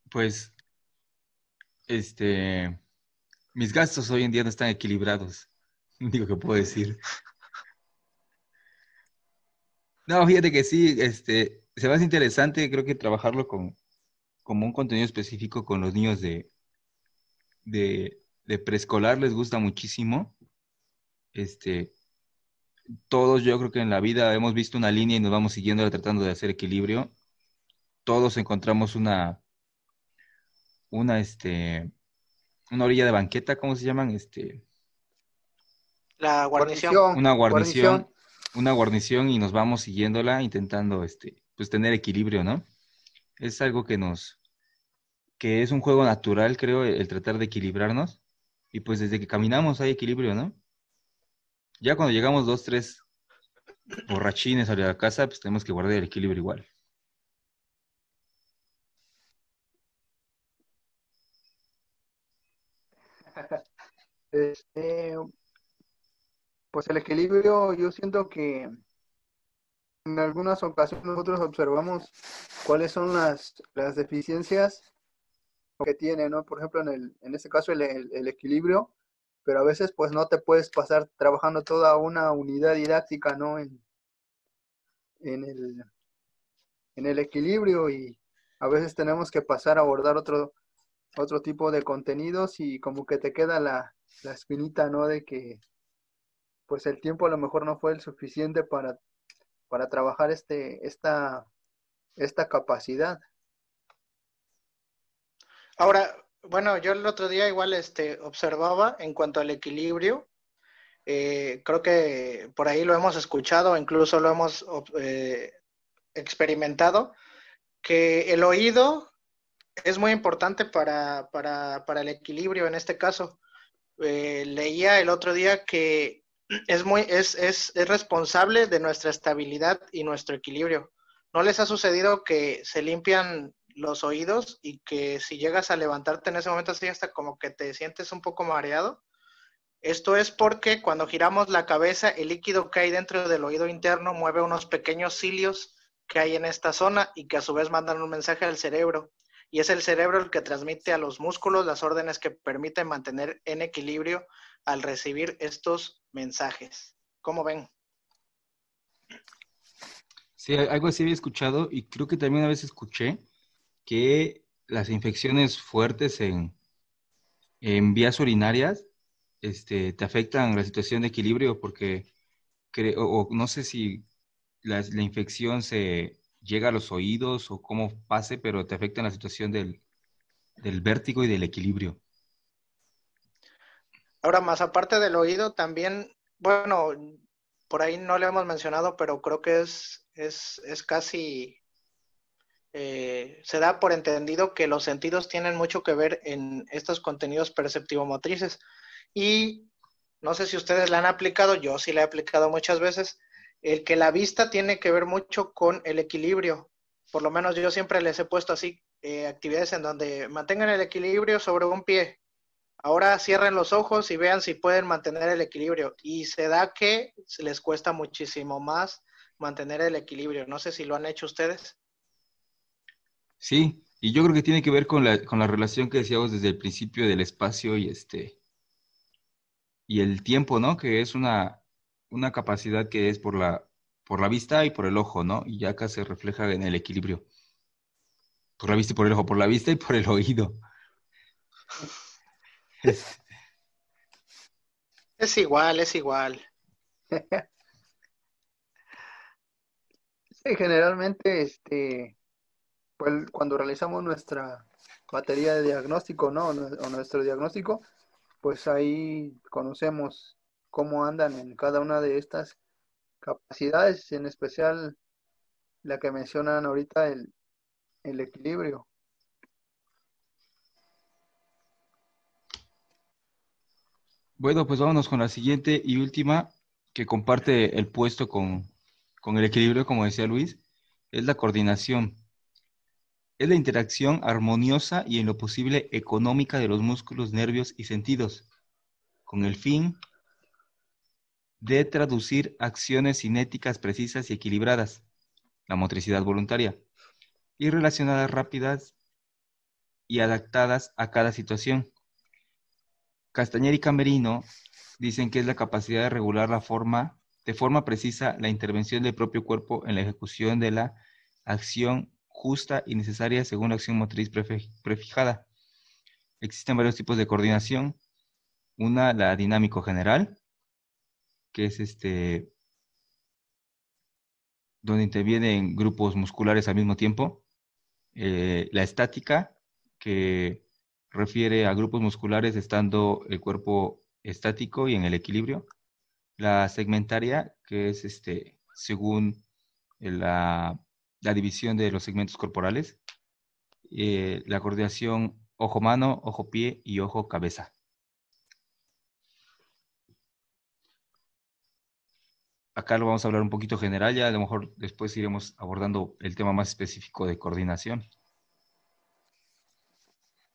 Pues este, mis gastos hoy en día no están equilibrados. Digo que puedo decir. No, fíjate que sí, este, se me hace interesante, creo que trabajarlo con, como un contenido específico con los niños de, de, de preescolar les gusta muchísimo. Este, todos yo creo que en la vida hemos visto una línea y nos vamos siguiendo tratando de hacer equilibrio. Todos encontramos una, una, este, una orilla de banqueta, ¿cómo se llaman? Este, la guarnición. Una guarnición, guarnición. una guarnición y nos vamos siguiéndola, intentando este, pues tener equilibrio, ¿no? Es algo que nos, que es un juego natural, creo, el tratar de equilibrarnos. Y pues desde que caminamos hay equilibrio, ¿no? Ya cuando llegamos dos, tres borrachines a la casa, pues tenemos que guardar el equilibrio igual. Este, pues el equilibrio, yo siento que en algunas ocasiones nosotros observamos cuáles son las, las deficiencias que tiene, ¿no? Por ejemplo, en, el, en este caso el, equilibrio, pero a veces pues no te puedes pasar trabajando toda una unidad didáctica, ¿no? En, en, el, en el equilibrio y a veces tenemos que pasar a abordar otro, otro tipo de contenidos y como que te queda la, la espinita, ¿no? De que pues el tiempo a lo mejor no fue el suficiente para, para trabajar este, esta, esta capacidad. Ahora, bueno, yo el otro día igual este, observaba en cuanto al equilibrio, eh, creo que por ahí lo hemos escuchado, incluso lo hemos eh, experimentado, que el oído es muy importante para, para, para el equilibrio en este caso. Eh, leía el otro día que es, muy, es, es, es responsable de nuestra estabilidad y nuestro equilibrio. ¿No les ha sucedido que se limpian los oídos y que si llegas a levantarte en ese momento así hasta como que te sientes un poco mareado? Esto es porque cuando giramos la cabeza, el líquido que hay dentro del oído interno mueve unos pequeños cilios que hay en esta zona y que a su vez mandan un mensaje al cerebro. Y es el cerebro el que transmite a los músculos las órdenes que permiten mantener en equilibrio al recibir estos mensajes. ¿Cómo ven? Sí, algo así había escuchado y creo que también a veces escuché que las infecciones fuertes en, en vías urinarias este, te afectan la situación de equilibrio porque o, no sé si la, infección se llega a los oídos o cómo pase, pero te afecta en la situación del, del vértigo y del equilibrio. Ahora, más aparte del oído, también, bueno, por ahí no le hemos mencionado, pero creo que es, es, es casi, eh, se da por entendido que los sentidos tienen mucho que ver en estos contenidos perceptivo-motrices. Y no sé si ustedes la han aplicado, yo sí la he aplicado muchas veces, el que la vista tiene que ver mucho con el equilibrio. Por lo menos yo siempre les he puesto así eh, actividades en donde mantengan el equilibrio sobre un pie, Ahora cierren los ojos y vean si pueden mantener el equilibrio. Y se da que les cuesta muchísimo más mantener el equilibrio. No sé si lo han hecho ustedes. Sí, y yo creo que tiene que ver con la, con la relación que decíamos desde el principio del espacio y este y el tiempo, ¿no? Que es una, una capacidad que es por la, por la vista y por el ojo, ¿no? Y ya acá se refleja en el equilibrio. Por la vista y por el ojo, por la vista y por el oído. Es igual, es igual. Sí, generalmente, este, pues, cuando realizamos nuestra batería de diagnóstico, ¿no? O nuestro diagnóstico, pues ahí conocemos cómo andan en cada una de estas capacidades, en especial la que mencionan ahorita, el, el equilibrio. Bueno, pues vámonos con la siguiente y última que comparte el puesto con, el equilibrio, como decía Luis, es la coordinación. Es la interacción armoniosa y en lo posible económica de los músculos, nervios y sentidos, con el fin de traducir acciones cinéticas precisas y equilibradas, la motricidad voluntaria, y relacionadas rápidas y adaptadas a cada situación. Castañer y Camerino dicen que es la capacidad de regular la forma, de forma precisa la intervención del propio cuerpo en la ejecución de la acción justa y necesaria según la acción motriz prefijada. Existen varios tipos de coordinación. Una, la dinámico general, que es este donde intervienen grupos musculares al mismo tiempo. Eh, la estática, que refiere a grupos musculares estando el cuerpo estático y en el equilibrio. la segmentaria, que es este, según la, división de los segmentos corporales, eh, la coordinación ojo-mano, ojo-pie y ojo-cabeza. Acá lo vamos a hablar un poquito general, ya a lo mejor después iremos abordando el tema más específico de coordinación.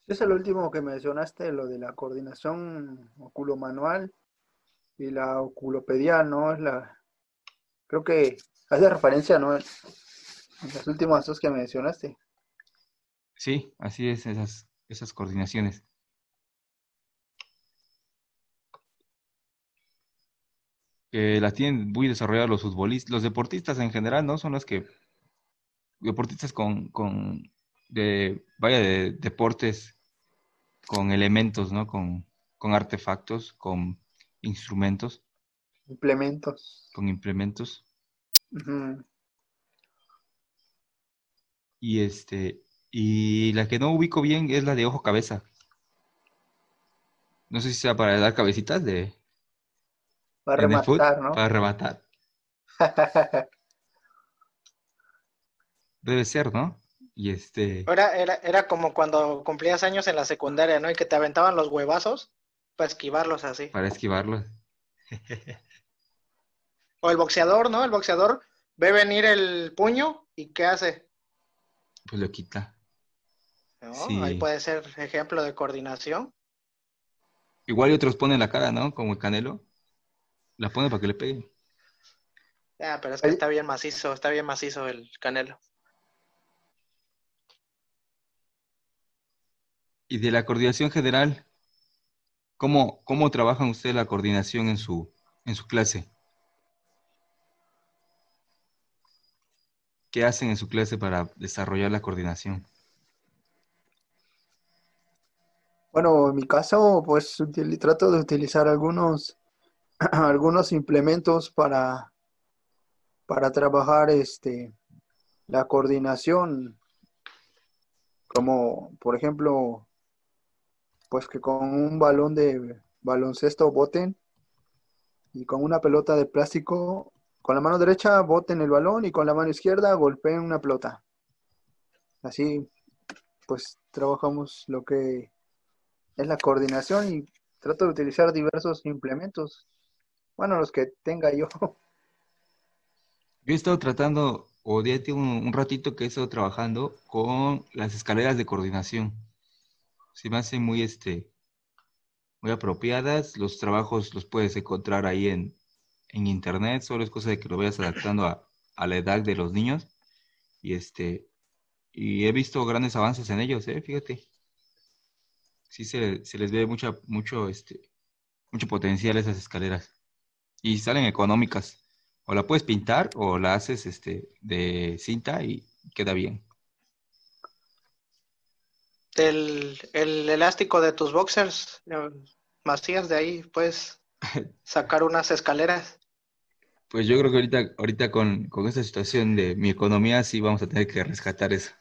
Es el último que mencionaste, lo de la coordinación oculomanual y la oculopedial, ¿no? Es la, creo que hace referencia, ¿no? En las últimas dos que mencionaste. Sí, así es, esas, esas coordinaciones. Que las tienen muy desarrolladas los futbolistas, los deportistas en general, ¿no? Son los que, deportistas con, con de, vaya, de deportes con elementos, ¿no? Con, con artefactos, con instrumentos. Implementos. Con implementos. Y este, y la que no ubico bien es la de ojo cabeza. No sé si sea para dar cabecitas de. Para rematar, ¿no? Para rematar. Debe ser, ¿no? Y este. Era, era, era como cuando cumplías años en la secundaria, ¿no? Y que te aventaban los huevazos para esquivarlos así. Para esquivarlos. o el boxeador, ¿no? El boxeador ve venir el puño y ¿qué hace? Pues lo quita. Ahí puede ser ejemplo de coordinación. Igual y otros ponen la cara, ¿no? Como el canelo. La pone para que le peguen. Ya, pero es que está bien macizo, está bien macizo el canelo. Y de la coordinación general, ¿cómo, cómo trabajan ustedes la coordinación en su, en su clase? ¿Qué hacen en su clase para desarrollar la coordinación? Bueno, en mi caso, pues trato de utilizar algunos, algunos implementos para, para trabajar este, la coordinación, como por ejemplo pues que con un balón de baloncesto boten y con una pelota de plástico, con la mano derecha boten el balón y con la mano izquierda golpeen una pelota. Así, pues trabajamos lo que es la coordinación y trato de utilizar diversos implementos. Bueno, los que tenga yo. Yo he estado tratando, o ya tengo un ratito que he estado trabajando con las escaleras de coordinación se me hacen muy, este, muy apropiadas. Los trabajos los puedes encontrar ahí en, internet, solo es cosa de que lo vayas adaptando a, la edad de los niños. Y este, y he visto grandes avances en ellos, ¿eh? fíjate. Sí se, se les ve mucha, mucho, este, mucho potencial esas escaleras. Y salen económicas. O la puedes pintar o la haces este, de cinta y queda bien el, el elástico de tus boxers, macías de ahí, puedes sacar unas escaleras. Pues yo creo que ahorita, ahorita con, con esta situación de mi economía sí vamos a tener que rescatar eso.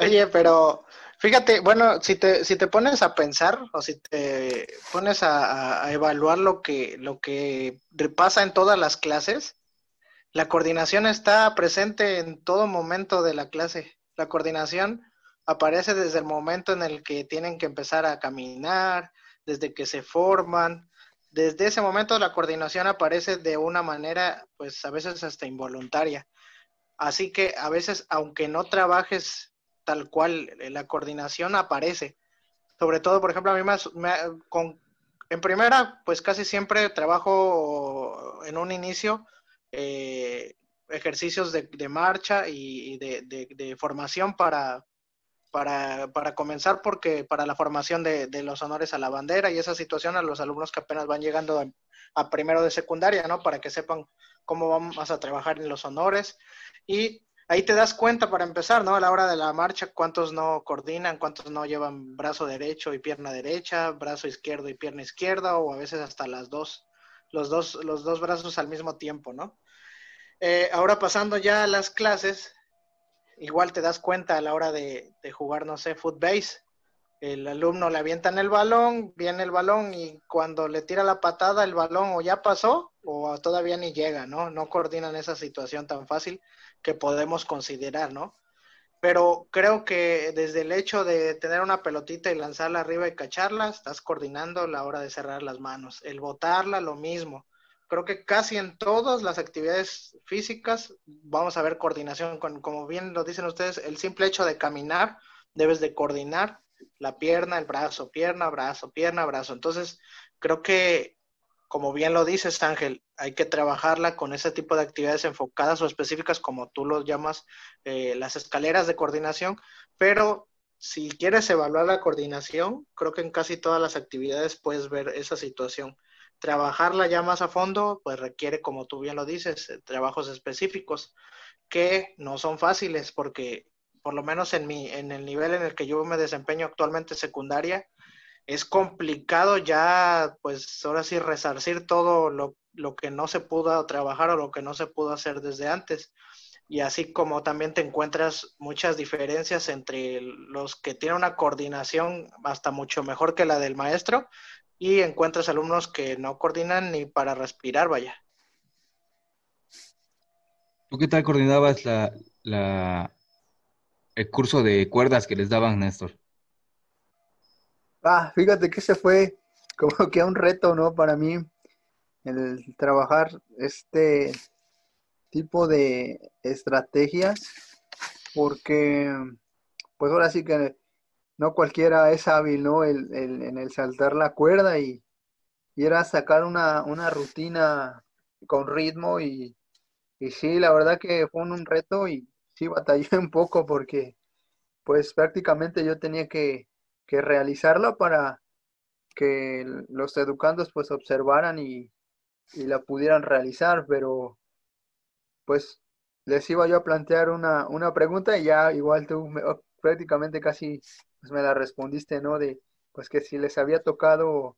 Oye, pero fíjate, bueno, si te, si te pones a pensar o si te pones a, evaluar lo que, lo que pasa en todas las clases, la coordinación está presente en todo momento de la clase. La coordinación aparece desde el momento en el que tienen que empezar a caminar, desde que se forman. Desde ese momento la coordinación aparece de una manera, pues a veces hasta involuntaria. Así que a veces, aunque no trabajes tal cual, eh, la coordinación aparece. Sobre todo, por ejemplo, a mí me, con, en primera, pues casi siempre trabajo en un inicio eh, ejercicios de, marcha y, de, formación para, para, comenzar, porque para la formación de, los honores a la bandera y esa situación a los alumnos que apenas van llegando a, primero de secundaria, ¿no? Para que sepan cómo vamos a trabajar en los honores. Y ahí te das cuenta para empezar, ¿no? A la hora de la marcha, cuántos no coordinan, cuántos no llevan brazo derecho y pierna derecha, brazo izquierdo y pierna izquierda, o a veces hasta las dos, los dos, los dos brazos al mismo tiempo, ¿no? Eh, ahora pasando ya a las clases, igual te das cuenta a la hora de, jugar, no sé, footbase, el alumno le avientan el balón, viene el balón y cuando le tira la patada el balón o ya pasó o todavía ni llega, ¿no? No coordinan esa situación tan fácil que podemos considerar, ¿no? Pero creo que desde el hecho de tener una pelotita y lanzarla arriba y cacharla, estás coordinando la hora de cerrar las manos. El botarla, lo mismo. Creo que casi en todas las actividades físicas vamos a ver coordinación. Con, como bien lo dicen ustedes, el simple hecho de caminar, debes de coordinar la pierna, el brazo, pierna, brazo, pierna, brazo. Entonces, creo que, como bien lo dices, Ángel, hay que trabajarla con ese tipo de actividades enfocadas o específicas, como tú lo llamas, eh, las escaleras de coordinación, pero si quieres evaluar la coordinación, creo que en casi todas las actividades puedes ver esa situación. Trabajarla ya más a fondo, pues requiere, como tú bien lo dices, eh, trabajos específicos que no son fáciles porque por lo menos en, mi, en el nivel en el que yo me desempeño actualmente secundaria, es complicado ya, pues ahora sí, resarcir todo lo, lo, que no se pudo trabajar o lo que no se pudo hacer desde antes. Y así como también te encuentras muchas diferencias entre los que tienen una coordinación hasta mucho mejor que la del maestro y encuentras alumnos que no coordinan ni para respirar, vaya. ¿Tú qué tal coordinabas la, el curso de cuerdas que les daban, Néstor? Ah, fíjate que ese fue como que un reto, ¿no? Para mí, el trabajar este tipo de estrategias, porque pues ahora sí que no cualquiera es hábil, ¿no? El, en el saltar la cuerda y, y era sacar una, una, rutina con ritmo y, y sí, la verdad que fue un reto y sí batallé un poco porque pues prácticamente yo tenía que, que realizarla para que los educandos pues observaran y, y, la pudieran realizar, pero pues les iba yo a plantear una, una pregunta y ya igual tú oh, prácticamente casi pues, me la respondiste, ¿no? De pues que si les había tocado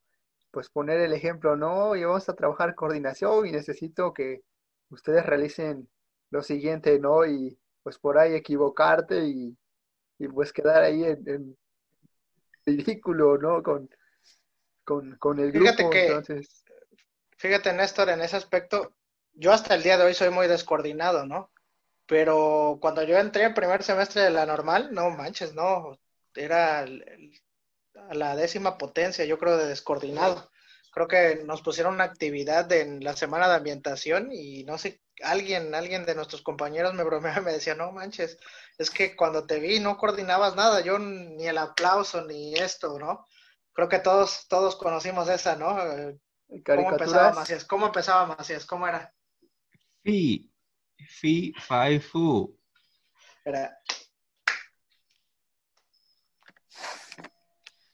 pues poner el ejemplo, no, y vamos a trabajar coordinación y necesito que ustedes realicen lo siguiente, ¿no? Y pues por ahí equivocarte y, pues quedar ahí en, ridículo, ¿no? Con, con, el grupo. Fíjate que, fíjate Néstor, en ese aspecto, yo hasta el día de hoy soy muy descoordinado, ¿no? Pero cuando yo entré el primer semestre de la normal, no manches, no, era la décima potencia, yo creo, de descoordinado. Creo que nos pusieron una actividad en la semana de ambientación y no sé alguien, alguien de nuestros compañeros me bromeaba y me decía, no manches, es que cuando te vi no coordinabas nada, yo ni el aplauso ni esto, ¿no? Creo que todos, todos conocimos esa, ¿no? ¿Cómo empezaba Macías? ¿Cómo empezaba Macías? ¿Cómo era? Fi, fi, fi, fu. Era.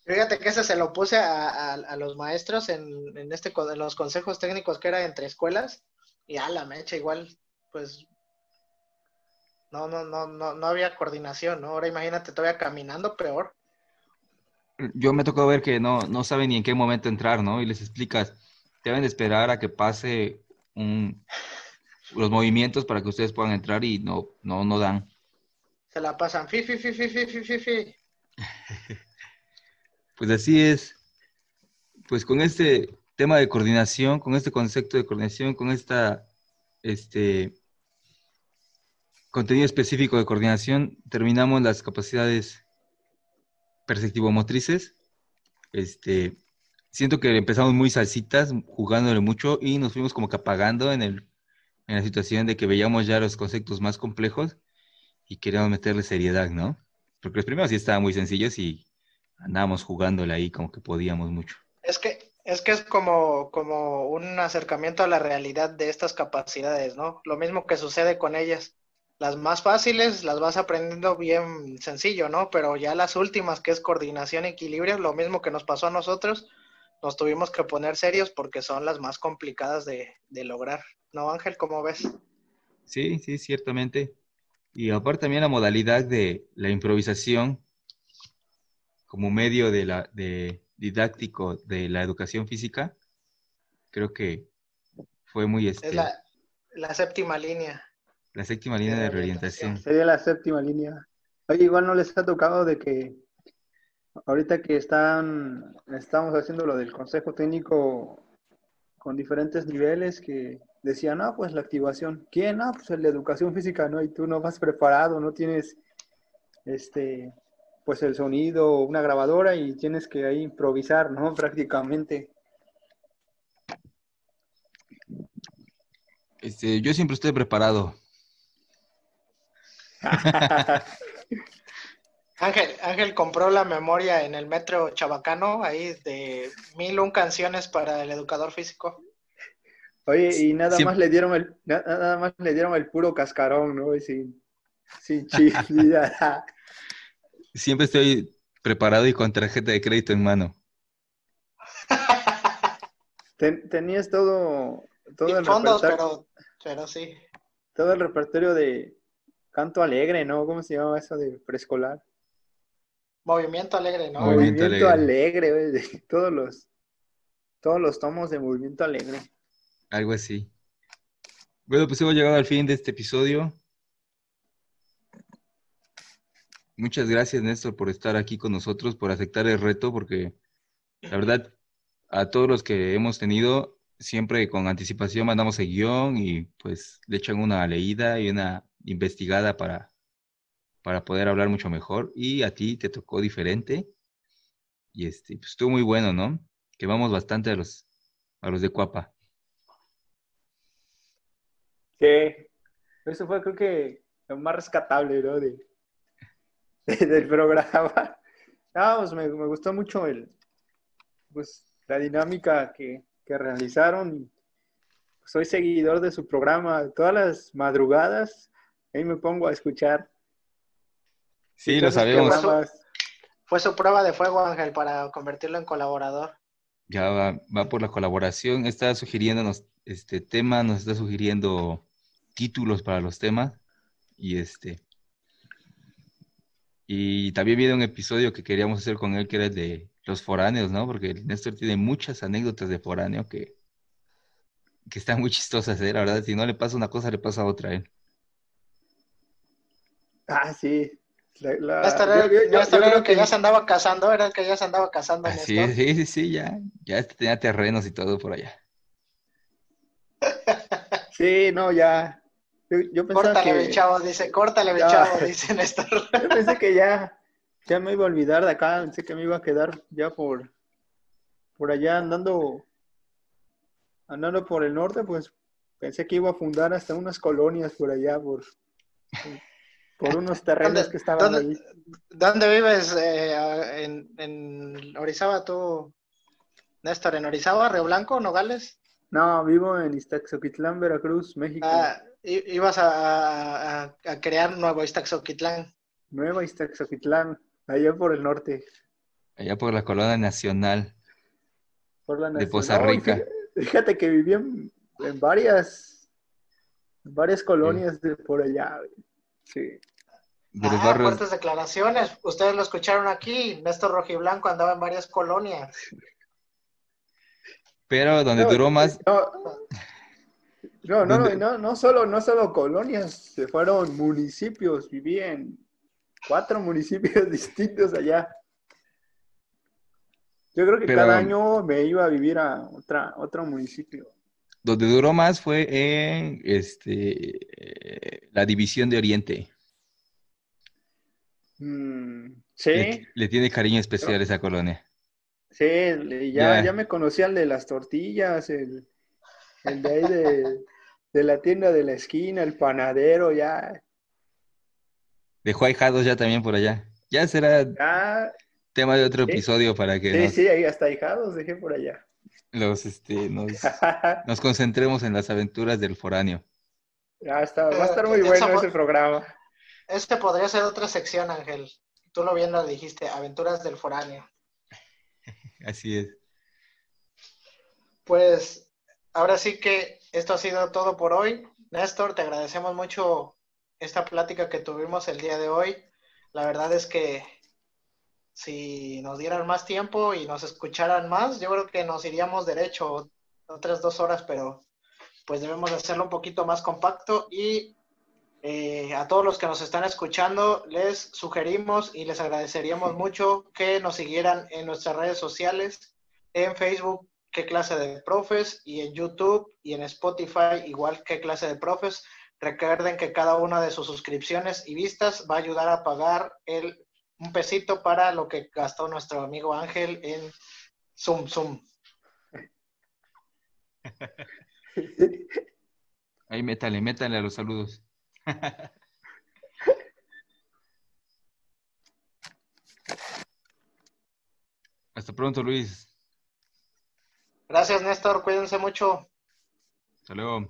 Fíjate que ese se lo puse a, a, los maestros en, en este en los consejos técnicos que era entre escuelas y a la mecha, igual, pues no, no, no, no, no había coordinación, ¿no? Ahora imagínate todavía caminando peor. Yo me tocó ver que no, no saben ni en qué momento entrar, ¿no? Y les explicas, deben de esperar a que pase un, los movimientos para que ustedes puedan entrar y no, no, no dan. Se la pasan, fi, fi, fi, fi, fi, fi, fi. pues así es. Pues con este tema de coordinación, con este concepto de coordinación, con esta este contenido específico de coordinación, terminamos las capacidades perceptivo-motrices. Este, siento que empezamos muy salsitas, jugándole mucho y nos fuimos como que apagando en, el, en la situación de que veíamos ya los conceptos más complejos y queríamos meterle seriedad, ¿no? Porque los primeros sí estaban muy sencillos y andábamos jugándole ahí como que podíamos mucho. Es que es que es como, como un acercamiento a la realidad de estas capacidades, ¿no? Lo mismo que sucede con ellas. Las más fáciles las vas aprendiendo bien sencillo, ¿no? Pero ya las últimas, que es coordinación y equilibrio, lo mismo que nos pasó a nosotros, nos tuvimos que poner serios porque son las más complicadas de, de lograr. ¿No, Ángel? ¿Cómo ves? Sí, sí, ciertamente. Y aparte también la modalidad de la improvisación como medio de la, de, didáctico de la educación física, creo que fue muy... Este, es la, séptima línea. La séptima línea de, reorientación. Sería la séptima línea. Oye, igual no les ha tocado de que ahorita que están, estamos haciendo lo del consejo técnico con diferentes niveles que decían, ah, pues la activación. ¿Quién? Ah, pues de educación física, ¿no? Y tú no vas preparado, no tienes, este, pues el sonido, una grabadora y tienes que ahí improvisar, ¿no? Prácticamente. Este, yo siempre estoy preparado. Ángel, Ángel compró la memoria en el metro Chabacano, ahí de mil un canciones para el educador físico. Oye, y nada más le dieron el, nada más le dieron el puro cascarón, ¿no? Y sin, sin chida. Siempre estoy preparado y con tarjeta de crédito en mano. tenías todo, todo Y el fondos, repertorio, pero, pero sí. todo el repertorio de canto alegre, ¿no? ¿Cómo se llama eso de preescolar? Movimiento alegre, ¿no? Movimiento Movimiento, Alegre. alegre, güey, de todos los, todos los tomos de movimiento alegre. Algo así. Bueno, pues hemos llegado al fin de este episodio. Muchas gracias, Néstor, por estar aquí con nosotros, por aceptar el reto, porque la verdad, a todos los que hemos tenido, siempre con anticipación mandamos el guion y pues le echan una leída y una investigada para, para poder hablar mucho mejor. Y a ti te tocó diferente. Y este, pues estuvo muy bueno, ¿no? Quemamos bastante a los, a los de Cuapa. Sí, eso fue creo que lo más rescatable, ¿no? De, de- del programa. Ah, pues me, me gustó mucho el, pues, la dinámica que, que realizaron. Soy seguidor de su programa todas las madrugadas. Ahí me pongo a escuchar. Sí, lo sabemos. pasó? programas. Fue su prueba de fuego, Ángel, para convertirlo en colaborador. Ya va, va por la colaboración, está sugiriéndonos este tema, nos está sugiriendo títulos para los temas y este y también viene un episodio que queríamos hacer con él que era el de los foráneos, ¿no? Porque el Néstor tiene muchas anécdotas de foráneo que que están muy chistosas, ¿eh? La verdad, si no le pasa una cosa, le pasa otra a él. Ah, sí. La- la- Néstor yo- creo que ya se andaba casando, era el que ya se andaba casando, Ah, sí, Néstor. sí, sí, sí, ya, ya tenía terrenos y todo por allá. Sí, no, ya. Yo, yo pensaba Córtale, que, chavo, dice, córtale, Ya. chavo, dice Néstor. yo pensé que ya, ya me iba a olvidar de acá, pensé que me iba a quedar ya por, por allá andando, andando por el norte, pues pensé que iba a fundar hasta unas colonias por allá, por, por unos terrenos ¿Dónde- que estaban dónde- ahí. ¿Dónde vives eh, en, en Orizaba tú, Néstor? ¿En Orizaba, Río Blanco, Nogales? No, vivo en Iztaxoquitlán, Veracruz, México. Ah, ibas a, a- a crear Nuevo Iztaxoquitlán. Nueva Iztaxoquitlán, allá por el norte, Allá por la colonia nacional. por la De. Poza No, Rica. fíjate- Fíjate que viví en, en varias, en varias colonias de por allá. Sí. De los Ah, barrios, fuertes declaraciones. Ustedes lo escucharon aquí. Néstor Rojiblanco andaba en varias colonias. pero donde No, duró más, No, no, no, no, no solo, no solo colonias, se fueron municipios, viví en cuatro municipios distintos allá. Yo creo que Pero- cada año me iba a vivir a otra, otro municipio. donde duró más fue en este eh, la división de Oriente. Mm, Le, sí, le tiene cariño especial esa colonia. sí, ya, Ya. ya me conocía el de las tortillas, el, el de ahí de, de la tienda de la esquina, el panadero, ya, Dejó ahijados ya también por allá. Ya será ya, tema de otro Sí. episodio para que sí, nos, sí, ahí hasta hijados dejé por allá. los, este, nos, nos concentremos en las aventuras del foráneo. Ya está, va a estar Eh, muy bueno ese programa. Este podría ser otra sección, Ángel. Tú lo bien lo dijiste, Aventuras del Foráneo. Así es. Pues ahora sí que esto ha sido todo por hoy. Néstor, te agradecemos mucho esta plática que tuvimos el día de hoy. La verdad es que si nos dieran más tiempo y nos escucharan más, yo creo que nos iríamos derecho otras dos horas, pero pues debemos hacerlo un poquito más compacto y Eh, a todos los que nos están escuchando, les sugerimos y les agradeceríamos mucho que nos siguieran en nuestras redes sociales, en Facebook, qué clase de profes, y en YouTube y en Spotify, igual qué clase de profes. Recuerden que cada una de sus suscripciones y vistas va a ayudar a pagar el, un pesito para lo que gastó nuestro amigo Ángel en Zoom Zoom. Ahí métale, métale a los saludos. Hasta pronto, Luis. Gracias, Néstor. Cuídense mucho. Hasta luego.